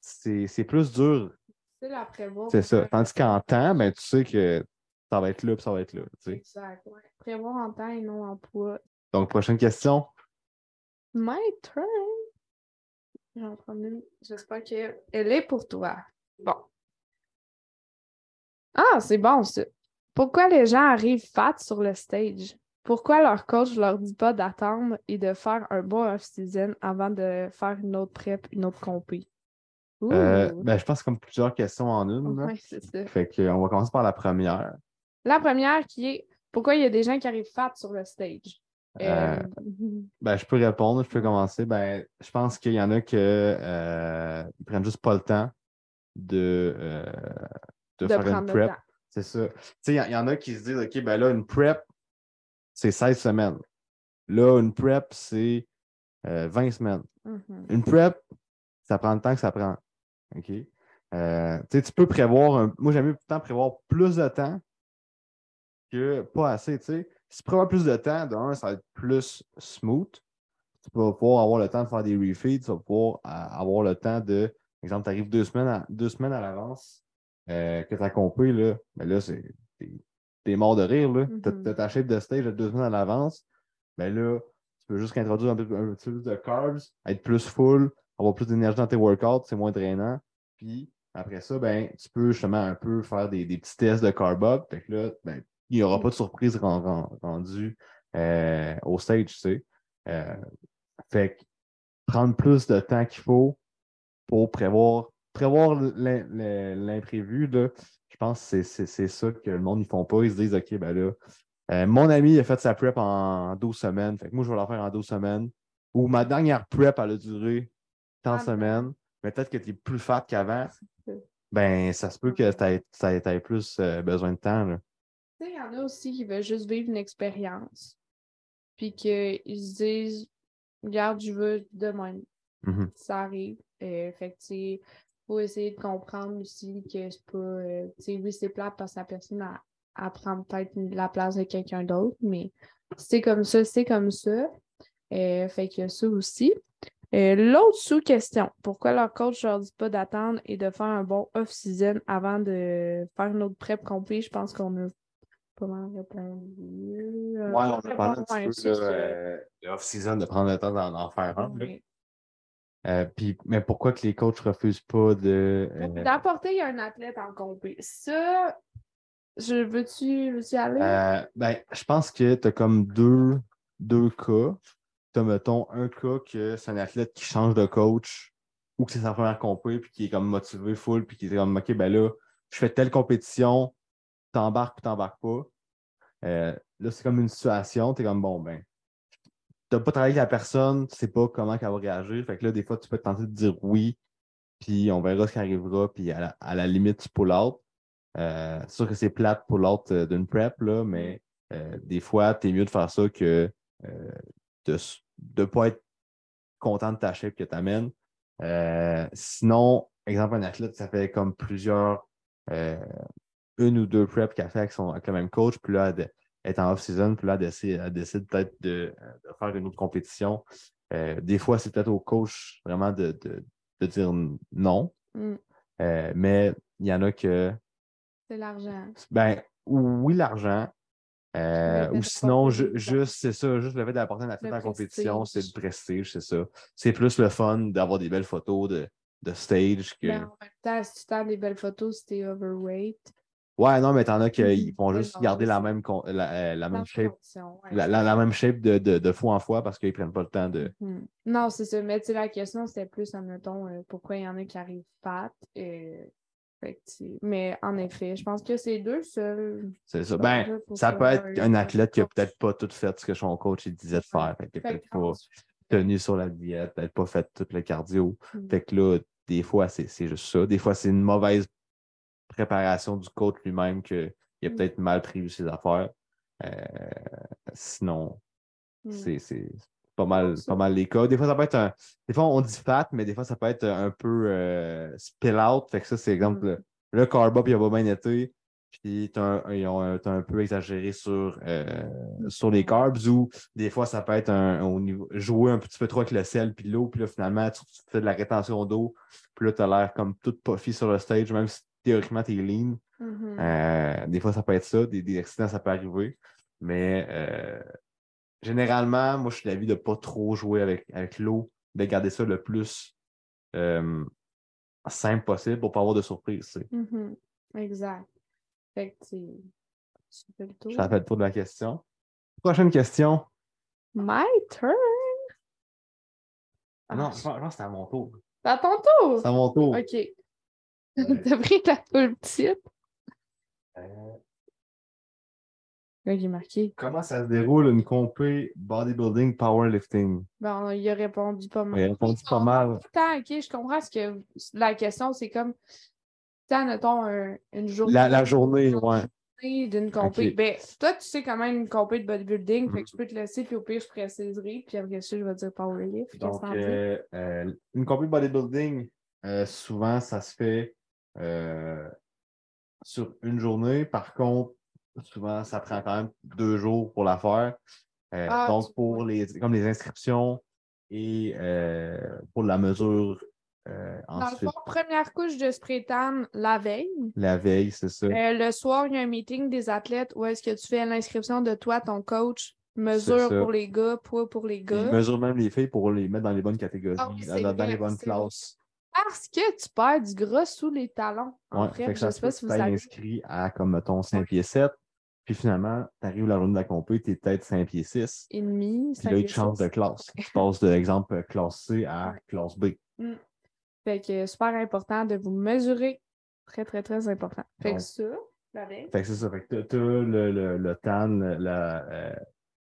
c'est, plus dur C'est la prévoir. c'est ça. Tandis qu'en temps, ben, tu sais que ça va être là puis ça va être là. tu sais. Exact, ouais. Prévoir en temps et non en poids. Donc, prochaine question. My turn. J'espère qu'elle est pour toi. Bon. Ah, c'est bon, ça. Pourquoi les gens arrivent fat sur le stage? Pourquoi leur coach leur dit pas d'attendre et de faire un bon off-season avant de faire une autre prep, une autre compé? Euh, ben, je pense comme plusieurs questions en une. Ouais, c'est ça. Fait que, on va commencer par la première. La première qui est pourquoi il y a des gens qui arrivent fat sur le stage? Euh, Euh, ben, je peux répondre, je peux commencer. Ben, je pense qu'il y en a qui euh, ils prennent juste pas le temps de, euh, de, de faire une prep. C'est ça. Il y, y en a qui se disent, OK, ben là, une prep, c'est 16 semaines. Là, une prep, c'est euh, 20 semaines. Mhm. Une prep, ça prend le temps que ça prend. OK? Euh, tu peux prévoir un. Moi, j'aime mieux temps prévoir plus de temps que pas assez. tu sais. Si tu prévois plus de temps, d'un, ça va être plus smooth. Tu vas pouvoir avoir le temps de faire des refeeds, tu vas pouvoir euh, avoir le temps de. Par exemple, tu arrives deux semaines à, deux semaines à l'avance euh, que tu as compris, là, mais là, c'est. T'es, mort de rire, là. T'as- Mhm. T'as ta shape de stage de deux semaines à l'avance. Ben là, tu peux juste introduire un, peu, un petit peu plus de carbs, être plus full, avoir plus d'énergie dans tes workouts, c'est moins drainant. Puis après ça, ben, tu peux justement un peu faire des, des petits tests de carb up. Fait que là, ben, il n'y aura pas de surprise ren- ren- rendue euh, au stage, tu sais. Euh, fait que prendre plus de temps qu'il faut pour prévoir, prévoir l'im- l'im- l'imprévu, pense que c'est- ça que le monde ne font pas. Ils se disent, OK, ben là, euh, mon ami a fait sa prep en 12 semaines. Fait que moi, je vais la faire en 12 semaines. Ou ma dernière prep, elle a duré tant de Ah, semaines. Mais peut-être que tu es plus fat qu'avant. Ben, ça se peut que tu aies, plus euh, besoin de temps. Là. Tu sais, il y en a aussi qui veulent juste vivre une expérience. Puis qu'ils se disent, regarde, je veux de même. Mhm. Ça arrive. Euh, fait que, faut essayer de comprendre aussi que c'est pas. euh, tu sais, oui, c'est plate parce que la personne a, elle prend peut-être la place de quelqu'un d'autre, mais c'est comme ça, c'est comme ça. Euh, fait que ça aussi. Euh, L'autre sous-question, pourquoi leur coach leur dit pas d'attendre et de faire un bon off-season avant de faire une autre prep complet? Je pense qu'on a pas mal répondu. Euh, Ouais, on a parlé un petit peu ça. là, euh, de off-season, de prendre le temps d'en en faire un. Euh, puis, mais pourquoi que les coachs refusent pas de. euh, D'apporter un athlète en compé. Ça, je veux-tu veux aller? Euh, ben, je pense que tu as comme deux, deux cas. Tu as, mettons, un cas que c'est un athlète qui change de coach ou que c'est sa première compé puis qui est comme motivé full puis qui est comme OK, ben là, je fais telle compétition, t'embarques ou t'embarques pas. Là, c'est comme une situation, tu es comme bon, ben, t'as pas travaillé avec la personne, tu sais pas comment elle va réagir. Fait que là, des fois, tu peux tenter de dire oui, puis on verra ce qui arrivera, puis à la, limite, tu pull out. Euh, c'est sûr que c'est plate pull out euh, d'une prep, là, mais euh, des fois, t'es mieux de faire ça que euh, de ne pas être content de ta shape que tu amènes. sinon, exemple, un athlète, ça fait comme plusieurs, euh, une ou deux preps qu'il a fait avec, son, avec le même coach, puis là, est en off-season, puis là, elle décide, elle décide peut-être de, de faire une autre compétition. Euh, des fois, c'est peut-être au coach vraiment de, de, de dire non. Mm. Euh, mais il y en a que, C'est l'argent. ben, oui, l'argent. euh, ou sinon, ju- juste, c'est ça, juste le fait d'apporter un athlète en compétition, c'est le prestige, c'est ça. C'est plus le fun d'avoir des belles photos de, de stage que. Mais en même temps, si tu tends des belles photos, si t'es overweight. Ouais, non, mais t'en as qui Mhm. vont juste non, garder la même, con- la, euh, la même shape, ouais. la, même shape de, de, de fois en fois parce qu'ils prennent pas le temps de. Mhm. Non, c'est ça. Mais tu sais, la question, c'était plus, admettons, euh, pourquoi il y en a qui arrivent fat. Euh, Mais en effet, je pense que c'est deux seuls. C'est ça. Ben, ça peut être un- athlète qui a peut-être pas tout fait ce que son coach il disait de faire. Fait qu'il peut-être pas tenu sur la diète, peut-être pas fait tout le cardio. Mm. Fait que là, des fois, c'est juste ça. Des fois, c'est une mauvaise préparation du coach lui-même qu'il a Mm. peut-être mal prévu ses affaires. Euh, sinon, Mm. c'est pas mal, pas mal les cas. Des fois, ça peut être un. Des fois, on dit fat, mais des fois, ça peut être un peu euh, spill out. Fait que ça, c'est exemple, Mm. le, le carb up, il a pas bien été. Puis t'as un, ils ont un- t'as un peu exagéré sur, euh, sur les carbs ou des fois, ça peut être un, au niveau, jouer un petit peu trop avec le sel puis l'eau. Puis là, finalement, tu, tu fais de la rétention d'eau. Puis là, tu as l'air comme tout puffy sur le stage, même si théoriquement, tu es lean. Mhm. Euh, des fois, ça peut être ça. Des, des accidents, ça peut arriver. Mais euh, généralement, moi, je suis d'avis de ne pas trop jouer avec, avec l'eau, de garder ça le plus euh, simple possible pour pas avoir de surprise. Mhm. Exact. Fait que tu tu fais le tour. Le de la question. Prochaine question. My turn. Ah non, je pense je pense que c'est à mon tour. C'est à ton tour. C'est à mon tour. OK. T'as pris ta full petite? Euh, Là, j'ai marqué. comment ça se déroule une compé bodybuilding powerlifting? Bon, il a répondu pas mal. Il a répondu pas mal. Attends, OK, je comprends ce que la question, c'est comme, tant, mettons, un- une journée. La, la journée, ouais. d'une compé. Ok. Ben, toi, tu sais quand même une compé de bodybuilding, fait que je peux te laisser, puis au pire, je préciserai, puis après ça, je vais dire powerlift. Donc, euh, euh, une compé bodybuilding, euh, souvent, ça se fait euh, sur une journée. Par contre, souvent, ça prend quand même deux jours pour la faire. Euh, Ah, donc, pour les, comme les inscriptions et euh, pour la mesure euh, Dans le ensuite, fond, première couche de spray tan la veille. la veille, c'est ça. Le soir, il y a un meeting des athlètes où est-ce que tu fais l'inscription de toi, ton coach, mesure pour les gars, poids pour les Ils gars. mesurent même les filles pour les mettre dans les bonnes catégories, Ah oui, dans, les bonnes classes. Parce que tu perds du gras sous les talons. En Ouais, fait, que je ça sais pas si vous tu savez. inscrit à comme mettons 5 pieds 7. Puis finalement, tu arrives la journée de la compé, tu es peut-être 5 pieds 6. Et demi, Puis là, ils changent de classe. Tu passes de exemple classe C à classe B. Fait que super important de vous mesurer. Très, très, très important. Fait que ça, la. Fait que c'est ça. Fait que tu as le, le, le TAN, la, euh,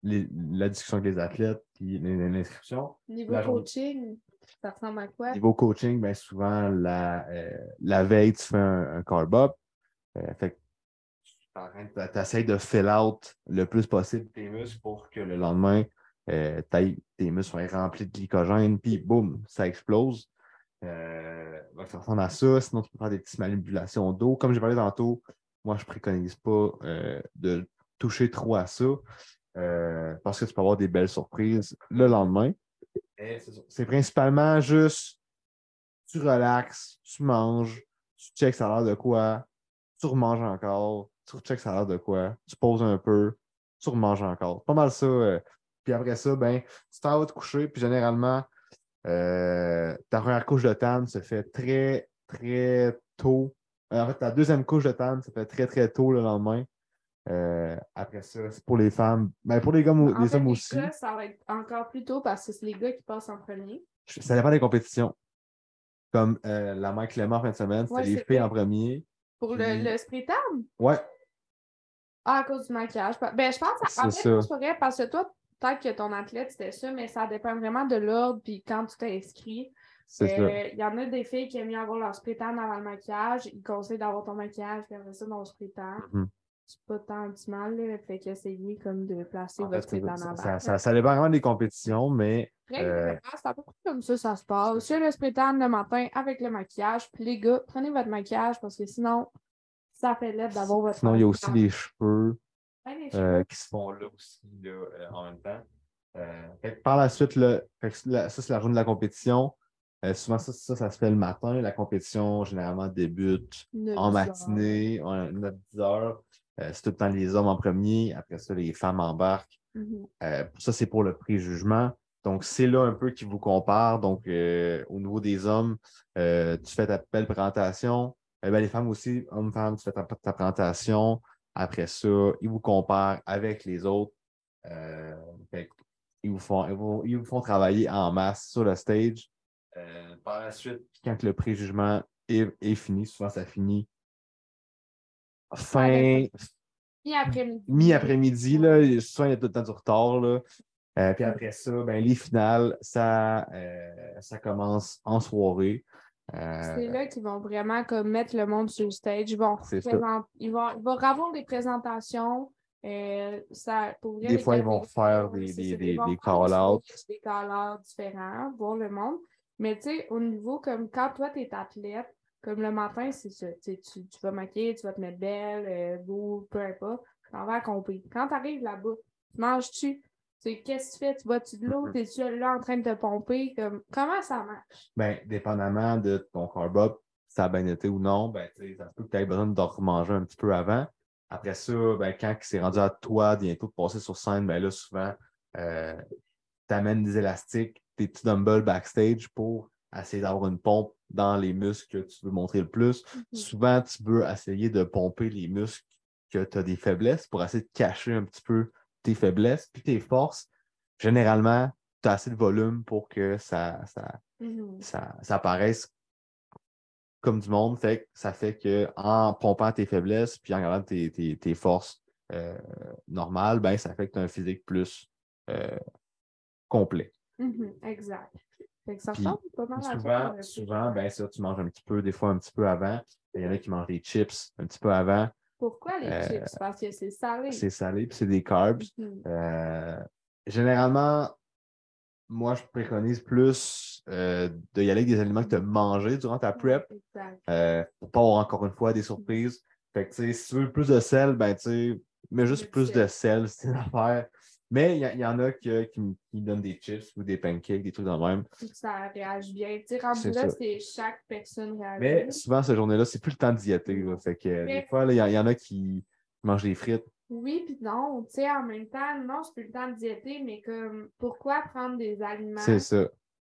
les- la discussion avec les athlètes, puis l'in- l'inscription. Niveau la journée. Ça ressemble à quoi? Niveau coaching, bien souvent, la, euh, la veille, tu fais un, un carb up. Euh, fait que tu essaies de fill out le plus possible tes muscles pour que le lendemain, euh, tes muscles soient remplis de glycogène, puis boum, ça explose. Donc, ça ressemble à ça. Sinon, tu peux faire des petites manipulations d'eau. Comme j'ai parlé tantôt, moi, je ne préconise pas de toucher trop à ça parce que tu peux avoir des belles surprises le lendemain. Ça. C'est principalement juste tu relaxes, tu manges, tu checks ça a l'air de quoi, tu remanges encore, tu checks ça a l'air de quoi, tu poses un peu, tu remanges encore. Pas mal ça. euh. Puis après ça, ben, tu t'en vas te coucher, puis généralement, euh, ta première couche de tan se fait très, très tôt. Euh, En fait, ta deuxième couche de tan se fait très, très tôt le lendemain. Euh, après ça, c'est pour les femmes. Ben, pour les, fait, hommes les aussi. gars, ça va être encore plus tôt parce que c'est les gars qui passent en premier. Ça dépend des compétitions. Comme euh, la mère Clément en fin de semaine, c'était Ouais, les filles en premier. Pour Puis- le, le spray? Ouais, Ah, à cause du maquillage. Ben, je pense en fait, ça. vrai parce que toi, peut-être que ton athlète, c'était ça, mais ça dépend vraiment de l'ordre. Puis quand tu t'es inscrit, euh, il y en a des filles qui aiment mieux avoir leur spray avant le maquillage. Ils conseillent d'avoir ton maquillage, puis après ça, ton spray tan. Mhm. C'est pas tant du mal, là. Fait qu'essayez comme de placer En votre fait, ça, avant. ça, ça- ça dépend vraiment des compétitions, mais euh, c'est à peu près comme ça, ça se passe. Sur le spray tan le matin avec le maquillage. Puis les gars, prenez votre maquillage parce que sinon, ça fait l'aide d'avoir votre sinon, il y a aussi les cheveux Ouais, les euh, cheveux. qui se font là aussi là, euh, en même temps. Euh, fait par la suite, là, fait que la- ça, c'est la journée de la compétition. Euh, souvent, ça, ça, ça se fait le matin. La compétition, généralement, débute en matinée, en 9-10 heures. Euh, c'est tout le temps les hommes en premier. Après ça, les femmes embarquent. Mhm. Euh, ça, c'est pour le préjugement. Donc, c'est là un peu qui vous compare. Donc, euh, au niveau des hommes, tu fais ta belle présentation. Ben, les femmes aussi, hommes-femmes, tu fais ta, ta présentation. Après ça, ils vous comparent avec les autres. Fait ils, vous font, ils, vous, ils vous font travailler en masse sur le stage. Par la suite, quand le préjugement est, est fini. Souvent, ça finit fin, Mi-après-midi. mi-après-midi. là. Souvent, il y a tout le temps du retard. Là. Euh, puis après ça, ben, les finales, ça, euh, ça commence en soirée. Euh, C'est là qu'ils vont vraiment comme mettre le monde sur le stage. Ils vont, présent- ils vont, ils vont avoir des présentations. ça, pour Des fois, ils vont faire des- des- des- des call-outs. Des call-outs différents, voir le monde. Mais tu sais, au niveau comme quand toi, tu es athlète, comme le matin, c'est ça. tu, vas maquiller, tu vas te mettre belle, euh, beau, peu importe. Tu t'en vas accomplir. Quand tu arrives là-bas, tu manges-tu? Qu'est-ce que tu fais? Tu bois-tu de l'eau? Mhm. T'es-tu là en train de te pomper? Comme, comment ça marche? ben, dépendamment de ton carb ça a bien été ou non, ben, ça se peut que tu aies besoin de remanger un petit peu avant. Après ça, ben, quand c'est rendu à toi bientôt de passer sur scène, ben là, souvent, tu amènes des élastiques, des petits dumbbells backstage pour essayer d'avoir une pompe dans les muscles que tu veux montrer le plus. Mhm. Souvent, tu veux essayer de pomper les muscles que tu as des faiblesses pour essayer de cacher un petit peu tes faiblesses. Puis tes forces, généralement, tu as assez de volume pour que ça, ça, Mhm. ça, ça apparaisse comme du monde. Fait que ça fait que en pompant tes faiblesses puis en regardant tes, tes- tes forces euh, normales, ben, ça fait que tu as un physique plus euh, complet. Mhm, Exact. Fait que ça ressemble pas mal à ça Souvent, a souvent, fait. ben ça, tu manges un petit peu, des fois un petit peu avant. Il y en a qui mangent des chips un petit peu avant. Pourquoi les euh, chips? Parce que c'est salé. C'est salé, puis c'est des carbs. Mhm. Euh, généralement, moi, je préconise plus euh, de y aller avec des aliments que tu as mangés durant ta prep. Exact. Euh, pour pas avoir encore une fois des surprises. Fait que, si tu veux plus de sel, ben, tu sais, mets juste plus sel. de sel, c'est une affaire. Mais il y, y en a que- qui, me- donnent des chips ou des pancakes, des trucs de même. Ça réagit bien. Tu sais, là, c'est chaque personne réagit. Mais souvent, cette journée-là, c'est plus le temps de diéter. là. Fait que, euh, Mais- des fois, il y, y en a qui mangent des frites. Oui, puis non. Tu sais, en même temps, non, c'est plus le temps de diéter, mais comme, pourquoi prendre des aliments ça.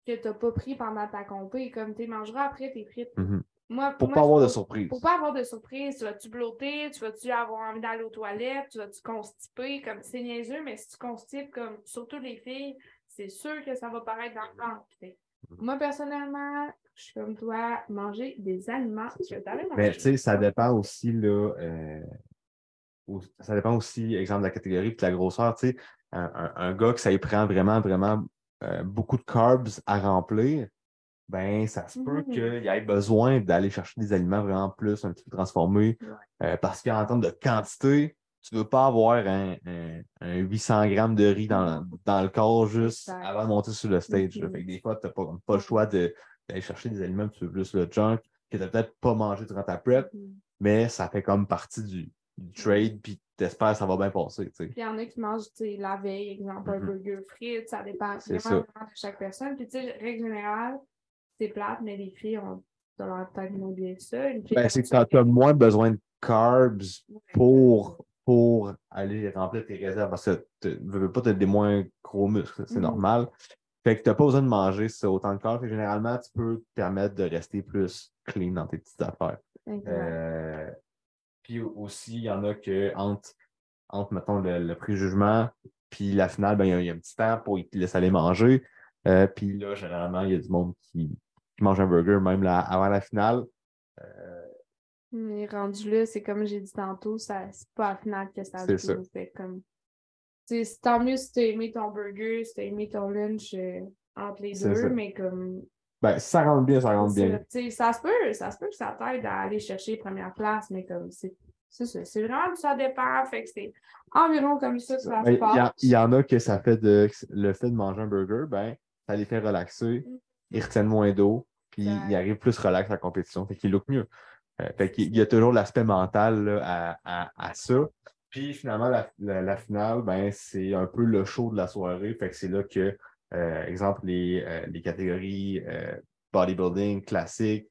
que tu n'as pas pris pendant ta compé? Comme, tu mangeras après tes frites. Mhm. Moi, Pour moi, pas avoir de surprise. Pour pas avoir de surprise, tu vas-tu blotter, tu vas-tu avoir envie d'aller aux toilettes, tu vas-tu constiper, comme c'est niaiseux, mais si tu constipes, comme surtout les filles, c'est sûr que ça va paraître dans le ventre. Fait que Moi, personnellement, je suis comme toi, manger des aliments. Mais tu sais, ça dépend aussi, là, euh, ça dépend aussi, exemple, de la catégorie et de la grosseur. Tu sais, un, un- un gars que ça y prend vraiment, vraiment euh, beaucoup de carbs à remplir, ben, ça se peut Mhm. qu'il ait besoin d'aller chercher des aliments vraiment plus, un petit peu transformés. Euh, parce qu'en termes de quantité, tu ne veux pas avoir un, un- un 800 grammes de riz dans, dans le corps juste avant de monter sur le stage. Mhm. Fait que des fois, tu n'as pas, pas le choix de- d'aller chercher des aliments un petit peu plus le junk que tu n'as peut-être pas mangé durant ta prep, Mhm. mais ça fait comme partie du, du trade, puis t'espères que ça va bien passer. Puis il y en a qui mangent, la veille, exemple, un burger frites, ça dépend vraiment de chaque personne. Puis tu sais, règle générale, c'est plate, mais les filles ont dans leur tête moins bien ça. Ben, c'est que ça, tu as moins besoin de carbs ouais. pour, pour aller remplir tes réserves parce que tu ne veux pas te des moins gros muscles, c'est Mhm. normal. Fait que tu n'as pas besoin de manger autant de carbs. Que généralement, tu peux te permettre de rester plus clean dans tes petites affaires. Euh, puis aussi, il y en a que entre, entre mettons, le, le préjugement puis la finale, ben, il y, y a un petit temps pour qu'ils te laissent aller manger. Euh, puis là, généralement, il y a du monde qui, qui mange un burger même là, avant la finale. Euh, Mais rendu là, c'est comme j'ai dit tantôt, ça c'est pas à la finale que ça joue. Fait comme. C'est tant mieux si t'as aimé ton burger, si t'as aimé ton lunch euh, entre les deux, ça. mais comme. ben, si ça rentre bien, ça rentre bien. ça. Se peut, ça se peut que ça t'aide à aller chercher première place, mais comme c'est. C'est ça. C'est vraiment ça dépend. Fait que c'est environ comme ça que ça se y, il y en a que ça fait de le fait de manger un burger, ben, ça les fait relaxer, Mm. ils retiennent moins d'eau, puis ils arrivent plus relax à la compétition, fait qu'ils look mieux. Euh, fait qu'il y a toujours l'aspect mental là, à, à- à ça. Puis finalement, la, la- la finale, ben, c'est un peu le show de la soirée. Fait que c'est là que, euh, exemple, les, euh, les catégories euh, bodybuilding classique,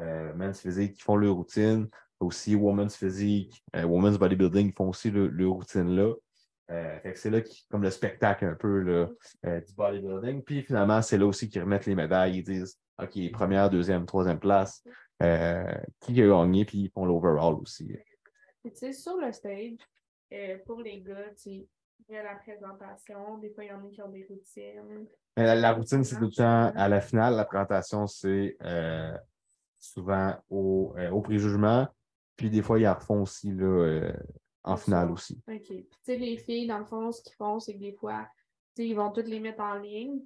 euh, men's physique qui font leur routine, aussi women's physique, women's bodybuilding qui font aussi leur, leur routine là. Euh, c'est là qui, comme le spectacle un peu là, euh, du bodybuilding. Puis finalement, c'est là aussi qu'ils remettent les médailles. Ils disent OK, première, deuxième, troisième place. euh, qui a gagné, puis ils font l'overall aussi. Puis, tu sais, sur le stage, pour les gars, tu il y a la présentation, des fois, il y en a qui ont des routines. La, la routine, c'est tout le temps à la finale. La présentation, c'est souvent au, au préjugement. Puis des fois, ils en refont aussi là, en finale ça. aussi. OK. Puis, tu sais, les filles, dans le fond, ce qu'ils font, c'est que des fois, tu sais, ils vont toutes les mettre en ligne.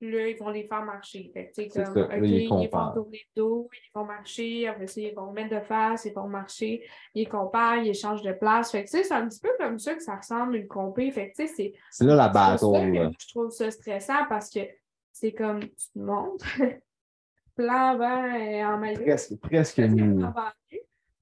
Puis Là, ils vont les faire marcher. Fait tu sais, comme, ça. OK, Là, ils comparent. tourner le dos, ils vont marcher. Après ça, ils vont mettre de face, ils vont marcher. Ils comparent, ils échangent de place. Fait que, tu sais, c'est un petit peu comme ça que ça ressemble une compé. Fait que, tu sais, c'est C'est là la ça battle. que là. je trouve ça stressant parce que c'est comme tu te montres, plan vent euh, en maillot. Presque, presque nu.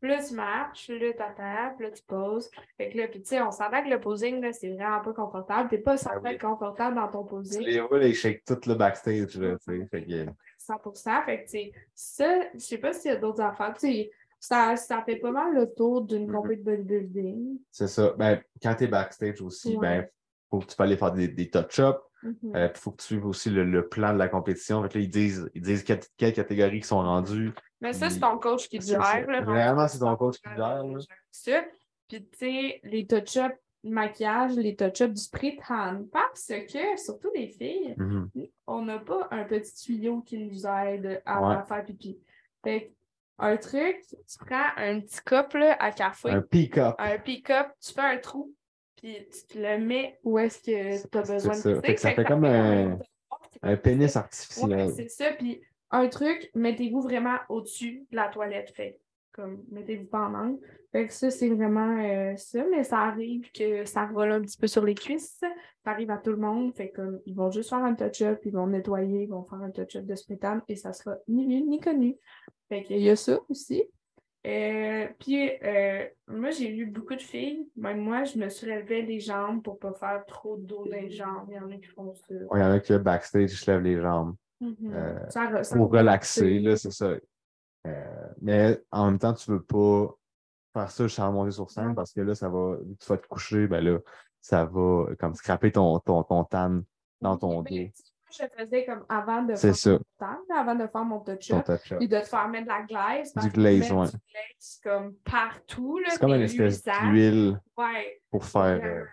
Là, tu marches, là, t'attends, puis là, tu poses. Fait que là, puis tu sais, on s'entend que le posing, là, c'est vraiment pas confortable. T'es pas censé Ah oui. être confortable dans ton posing. les vois, les shake tout le backstage. Là, tu sais. Fait que, 100%. Fait que, tu sais, ça, je sais pas s'il y a d'autres affaires. Tu sais, ça, ça fait pas mal le tour d'une Mhm. compétition de bodybuilding. c'est ça. Ben, quand tu es backstage aussi, Ouais. ben, faut que tu peux aller faire des, des touch-ups. Mhm. Il faut que tu suives aussi le, le plan de la compétition. Fait que là, ils disent, ils disent quelles, quelles catégories qui sont rendues. Mais ça, c'est il- ton coach qui gère. Généralement, c'est ton coach qui gère. Ça. Puis, tu sais, les touch-ups maquillage, les touch-ups du spray tan. Parce que, surtout les filles, Mhm. on n'a pas un petit tuyau qui nous aide à, Ouais. faire pipi. Fait un truc, tu prends un petit cup là, à café, Un pick-up. un pick-up, tu fais un trou, puis tu le mets où est-ce que tu as besoin de ça. pisser. Fait que ça fait comme un- Un pénis artificiel. Ouais, c'est ça. Puis un truc, mettez-vous vraiment au-dessus de la toilette. Fait comme mettez-vous pas en angle. Fait que ça, c'est vraiment euh, ça. Mais ça arrive que ça revole un petit peu sur les cuisses. Ça arrive à tout le monde. Fait comme ils vont juste faire un touch-up, ils vont nettoyer, ils vont faire un touch-up de spray-tan et ça sera ni vu ni connu. Fait qu'il y a ça aussi. Euh, puis euh, moi, j'ai vu beaucoup de filles. Même moi, je me surélevais les jambes pour pas faire trop de dos dans les jambes. Il y en a qui font ça. Il y en a qui, backstage, se lèvent les jambes Mhm. Euh, Ça pour relaxer, là, c'est ça. Euh, mais en même temps, tu veux pas faire ça en monter sur scène parce que là, ça va, tu vas te coucher, ben là, ça va comme scraper ton, ton, ton tan dans ton dos, Je faisais comme avant de faire ça. mon temps, avant de faire mon touch-up, et de te faire mettre de la glace. Du glaze, mettre ouais. Du glaze comme partout. C'est comme une espèce d'huile Ouais. pour faire euh,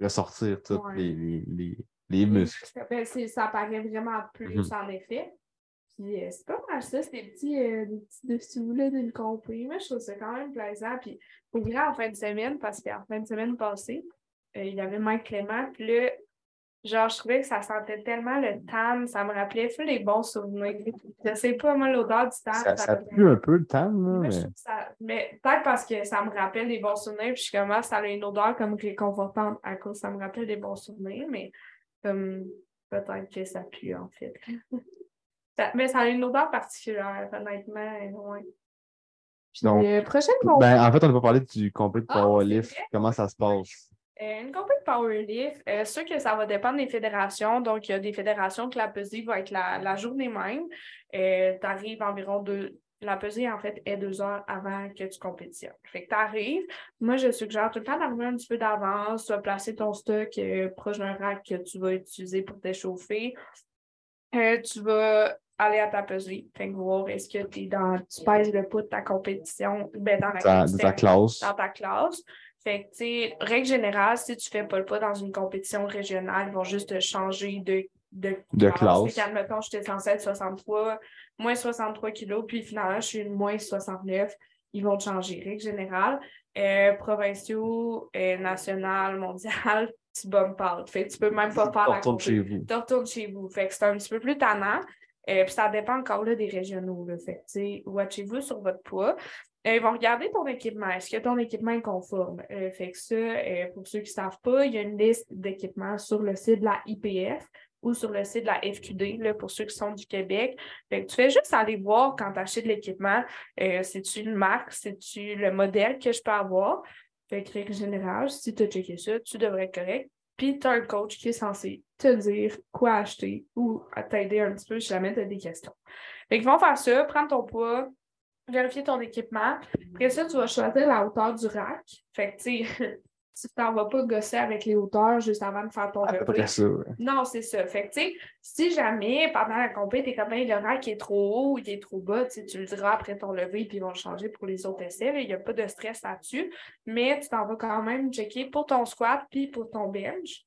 ressortir tous Ouais. les, les, les, les muscles. Ben, ça paraît vraiment plus Mhm. en effet. Puis euh, c'est pas mal ça, c'est des petits, euh, des petits dessous là d'une compris. Moi, je trouve ça quand même plaisant. Puis pour vrai, en fin de semaine, parce qu'en fin de semaine passée, euh, il y avait Mike Clément. Puis là, genre, je trouvais que ça sentait tellement le tan, ça me rappelait full les bons souvenirs. Je sais pas, moi, l'odeur du tan. Ça, ça pue un peu le je mais Mais peut-être parce que ça me rappelle des bons souvenirs, puis je commence, ça a une odeur comme réconfortante à cause ça me rappelle des bons souvenirs, mais comme peut-être que ça pue en fait. Ça- mais ça a une odeur particulière, honnêtement. Ouais. Puis, Donc, euh, prochaine ben, en fait, on n'a pas parlé du complet de Ah, powerlift. Comment ça se passe? Euh, une compétition de powerlift, euh, sûr que ça va dépendre des fédérations. Donc, il y a des fédérations que la pesée va être la, la journée même. tu arrives environ deux. La pesée, en fait, est deux heures avant que tu compétitionnes. Fait que tu arrives. Moi, je suggère tout le temps d'arriver un petit peu d'avance. Tu vas placer ton stock euh, proche d'un rack que tu vas utiliser pour t'échauffer. Euh, tu vas aller à ta pesée. Fait que voir est-ce que t'es dans, tu pèses le poids de ta compétition, ben, dans la Ta- de ta compétition classe? dans ta classe. Fait que, tu sais, règle générale, si tu fais pas le pas dans une compétition régionale, ils vont juste te changer de, de, De classe. qu'admettons, j'étais censée être 63, moins 63 kilos, puis finalement, je suis moins 69. Ils vont te changer. Règle générale, euh, provinciaux, euh, national, mondial, tu bump out. Fait que tu peux même pas faire Tu la retournes chez vous. tu retournes chez vous. Fait que c'est un petit peu plus tannant. Euh, puis ça dépend encore là, des régionaux. Là. Fait que, tu sais, watchez-vous sur votre poids. Euh, ils vont regarder ton équipement. Est-ce que ton équipement est conforme? Euh, fait que ça, euh, pour ceux qui ne savent pas, il y a une liste d'équipements sur le site de la IPF ou sur le site de la FQD, là, pour ceux qui sont du Québec. Fait que tu fais juste aller voir quand tu achètes l'équipement, c'est-tu une marque, c'est-tu le modèle que je peux avoir? Fait que, règle générale, si tu as checké ça, tu devrais être correct. Puis, tu as un coach qui est censé te dire quoi acheter ou t'aider un petit peu si jamais tu as des questions. Fait qu'ils vont faire ça, prendre ton poids, vérifier ton équipement. Après ça, tu vas choisir la hauteur du rack. Fait que, tu sais, tu t'en vas pas gosser avec les hauteurs juste avant de faire ton À peu repas. près ça. ouais. Non, c'est ça. Fait que, tu sais, si jamais pendant la compétition, t'es comme, le rack est trop haut ou il est trop bas, tu le diras après ton lever puis ils vont le changer pour les autres essais. Il n'y a pas de stress là-dessus. Mais tu t'en vas quand même checker pour ton squat puis pour ton bench.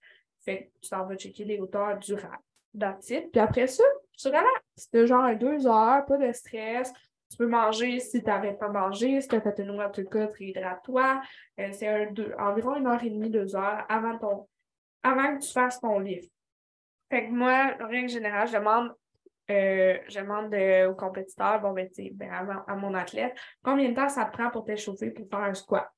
Fait que tu t'en vas checker les hauteurs du rack. That's it. Puis après ça, tu relaxes. C'est genre deux heures, pas de stress. Tu peux manger si tu n'arrêtes pas manger, si tu as fait une workout, réhydrate-toi. Euh, c'est un, environ une heure et demie, deux heures avant, ton, avant que tu fasses ton livre. Fait que moi, en règle générale, je demande, euh, euh, au compétiteur, bon, ben, ben, avant- à mon athlète, combien de temps ça te prend pour t'échauffer pour faire un squat?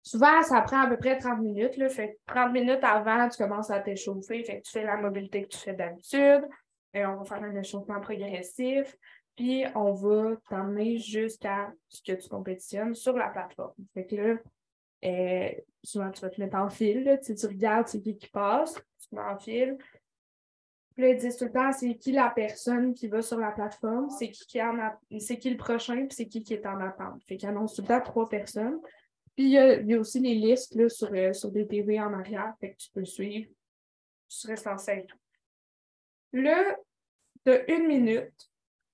Souvent, ça prend à peu près 30 minutes. Fait que 30 minutes avant, tu commences à t'échauffer. Fait que tu fais la mobilité que tu fais d'habitude. On va faire un échauffement progressif. Puis, on va t'emmener jusqu'à ce que tu compétitionnes sur la plateforme. Fait que là, euh, souvent, tu vas te mettre en fil. Là, tu, regardes c'est qui qui passe, tu te mets en fil. Puis là, ils tout le temps, c'est qui la personne qui va sur la plateforme, c'est qui, qui en a- c'est qui le prochain, puis c'est qui qui est en attente. Fait qu'ils annoncent tout le temps trois personnes. Puis il y a, aussi les listes là, sur, euh, sur des TV en arrière, fait que tu peux suivre. Tu serais censé être. Là, tu as une minute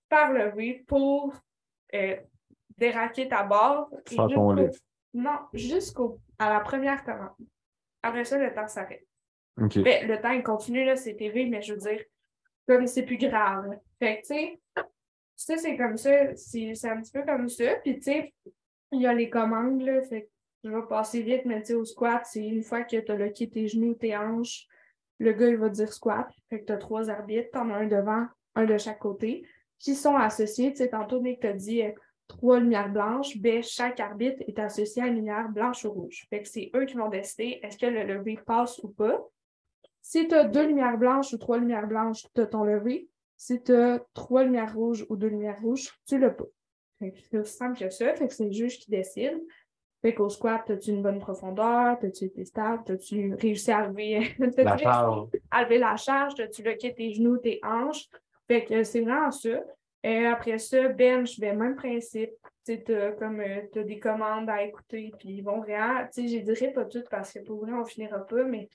par levée pour euh, déraquer ta barre. Faire ton. Non, jusqu'au à la première commande. Après ça, le temps s'arrête. Ben, le temps, il continue, là, c'est TV, mais je veux dire, comme c'est plus grave. Fait que, tu sais, ça, c'est comme ça, c'est c'est un petit peu comme ça. Puis, tu sais, il y a les commandes, là, fait que je vais passer vite, mais tu sais, au squat, c'est une fois que tu as locké tes genoux, tes hanches, le gars, il va dire squat. Fait que tu as trois arbitres, t'en as un devant, un de chaque côté, qui sont associés. Tu sais, tantôt, Nick t'a dit euh, trois lumières blanches, ben, chaque arbitre est associé à une lumière blanche ou rouge. Fait que c'est eux qui vont décider est-ce que le lever passe ou pas. Si tu as deux lumières blanches ou trois lumières blanches, tu as ton lever. Si tu as trois lumières rouges ou deux lumières rouges, tu l'as pas. Fait que C'est aussi simple que ça. Fait que c'est le juge qui décide. Fait qu'au squat, as-tu une bonne profondeur? As-tu été stable? As-tu réussi à lever, La charge. à lever la charge? As-tu locké tes genoux, tes hanches? Fait que c'est vraiment ça. Euh, après ça, bench, ben, même principe. Tu as comme euh, t'as des commandes à écouter, puis ils vont vraiment, tu sais, je dirais pas toutes parce que pour vrai, on finira pas, mais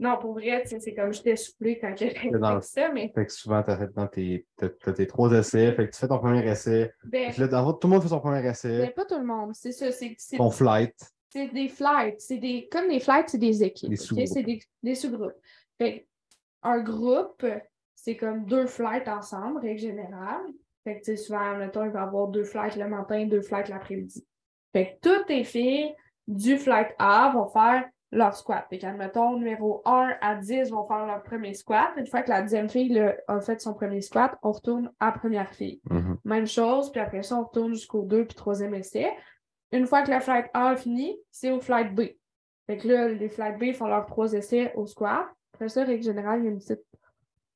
non, pour vrai, tu sais, c'est comme j'étais soufflée quand j'ai dans le- fait ça, mais Fait que souvent, tu as, tes, t'as tes trois essais. Fait que tu fais ton premier essai. ben, là, dans tout le monde fait son premier ben, essai. pas tout le monde. C'est ça, Ton flight. c'est des flights. C'est des. Comme des flights, c'est des équipes. Des sous-groupes. C'est des, des sous-groupes. Fait un groupe, c'est comme deux flights ensemble, règle générale. Fait que, tu sais, souvent, mettons, il va y avoir deux flights le matin, deux flights l'après-midi. Fait que toutes les filles du flight A vont faire leur squat. Fait qu'admettons, numéro 1 à 10 vont faire leur premier squat. Une fois que la deuxième fille là, a fait son premier squat, on retourne à la première fille. Mhm. Même chose, puis après ça, on retourne jusqu'au 2 puis troisième essai. Une fois que le flight A est fini, c'est au flight B. Fait que là, les flight B font leurs trois essais au squat. Après ça, règle générale, il y a une petite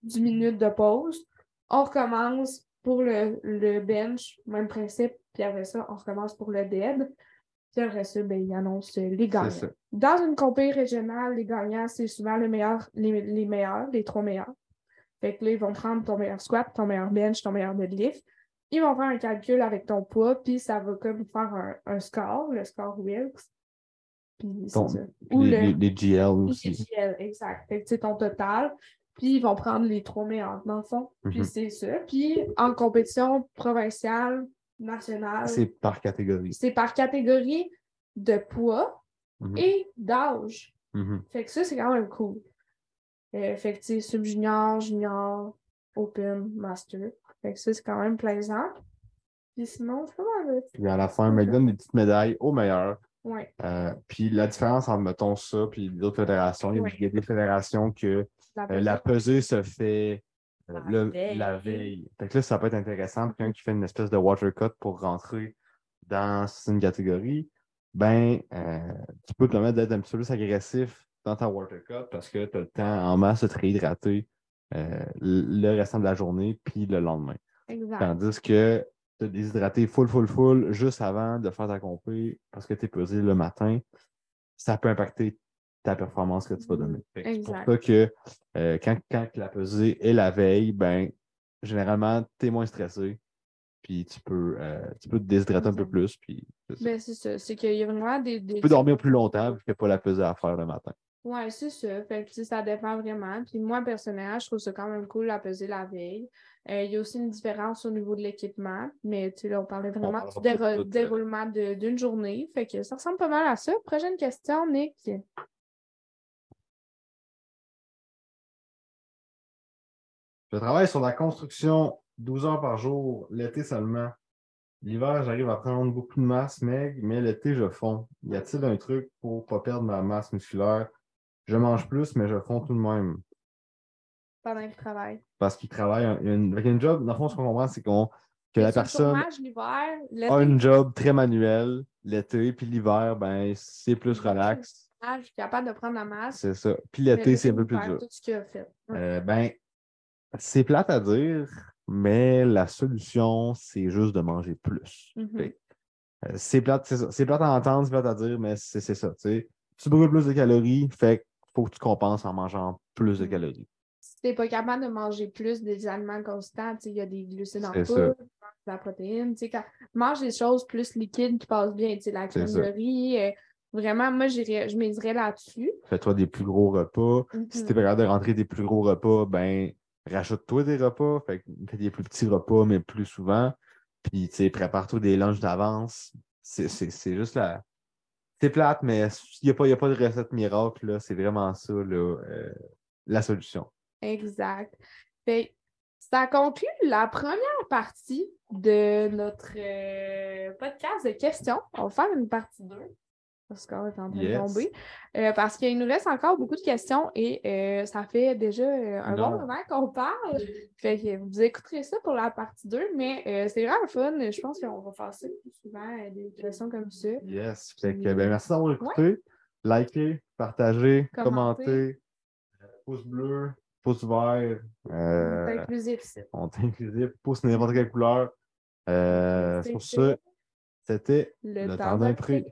10 minutes de pause. On recommence pour le, le bench, même principe, puis après ça, on recommence pour le dead. Puis après ça, ben, ils annoncent les gagnants. Dans une compé régionale, les gagnants, c'est souvent le meilleur, les, les meilleurs, les trois meilleurs. Fait que là, ils vont prendre ton meilleur squat, ton meilleur bench, ton meilleur deadlift. Ils vont faire un calcul avec ton poids, puis ça va comme faire un, un score, le score Wilks. Puis c'est Ton- ça. Ou les, le les- les GL aussi. GL, exact. Fait que c'est ton total. Puis ils vont prendre les trois meilleurs, dans le fond. Puis Mhm. c'est ça. Puis en compétition provinciale, nationale, C'est par catégorie. c'est par catégorie de poids Mhm. et d'âge. Mhm. Fait que ça, c'est quand même cool. Euh, fait que, tu sub-junior, junior, open, master. Fait que ça, c'est quand même plaisant. Puis sinon, c'est pas mal. Puis à la fin, mais ils donnent des petites médailles au meilleur. Ouais, Euh, puis la différence entre, mettons, ça puis d'autres fédérations, il y a- Ouais. il y a des fédérations que la euh, la pesée se fait euh, La le- veille. la veille. Fait que là, ça peut être intéressant. Puis Quelqu'un qui fait une espèce de water cut pour rentrer dans une catégorie, ben, euh, tu peux te permettre d'être un petit peu plus agressif dans ta water cut parce que tu as le temps en masse de te réhydrater le restant de la journée puis le lendemain. Exact. Tandis que te déshydrater full, full, full juste avant de faire ta compé parce que tu es pesé le matin, ça peut impacter ta performance que tu vas donner. Que C'est pour ça que euh, quand, quand la pesée est la veille, ben généralement, tu es moins stressé. Puis tu peux, euh, tu peux te déshydrater un peu plus. Puis c'est ça. Ben, c'est ça. C'est qu'il y a vraiment des. des... tu peux dormir plus longtemps n'y a pas la pesée à faire le matin. Ouais, c'est ça. Fait que, ça dépend vraiment. Puis moi, personnellement, je trouve ça quand même cool à peser la veille. Euh, il y a aussi une différence au niveau de l'équipement. Mais tu sais, là, on parlait vraiment du déro- déroulement d'une journée. Fait que ça ressemble pas mal à ça. Prochaine question, Nick. Je travaille sur la construction 12 heures par jour, l'été seulement. L'hiver, j'arrive à prendre beaucoup de masse, mec, mais l'été, je fonds. Y a-t-il un truc pour pas perdre ma masse musculaire? Je mange plus, mais je fonds tout de même. Pendant qu'il travaille. Parce qu'il travaille. Il y a une, avec un job, dans le fond, ce qu'on comprend, c'est qu'on que la personne chômage a un job très manuel l'été, puis l'hiver, ben, c'est plus relax. je suis capable de prendre la masse. C'est ça. Puis l'été, c'est un peu plus dur. Tout ce qu'il a fait. Ouais. Euh, ben, c'est plate à dire, mais la solution, c'est juste de manger plus. Mhm. Que, euh, c'est plate, c'est à entendre, c'est plate à dire, mais c'est ça. tu brûles plus de calories, fait faut que tu compenses en mangeant plus de Mhm. calories. Si t'es pas capable de manger plus des aliments constants, tu il y a des glucides en poudre, tu de la protéine, tu sais, quand mange des choses plus liquides qui passent bien, tu sais, la crème de riz, euh, vraiment, moi, je miserais là-dessus. Fais-toi des plus gros repas. Si Mhm. t'es pas capable de rentrer des plus gros repas, ben, rachète-toi des repas. Fait fais des plus petits repas, mais plus souvent. Puis, tu sais, prépare-toi des lunchs d'avance. C'est juste la. C'est plate, mais il n'y a, a pas de recette miracle. C'est vraiment ça, là, euh, la solution. Exact. Fait, ça conclut la première partie de notre euh, podcast de questions. On va faire une partie 2 parce qu'on est en train Yes. de tomber. Euh, parce qu'il nous reste encore beaucoup de questions et euh, ça fait déjà un bon Non. moment qu'on parle. Fait que vous écouterez ça pour la partie 2, mais c'est vraiment fun. Je pense qu'on va faire ça plus souvent, des questions comme ça. Yes. Fait que, ben, merci d'avoir écouté. Likez, partagez, Commentez. commentez. Pouce bleu, pouce vert. euh, C'est inclusif ici. on est inclusif. Pouce n'importe quelle couleur. Euh, sur ce, c'était Le, le temps d'un prix.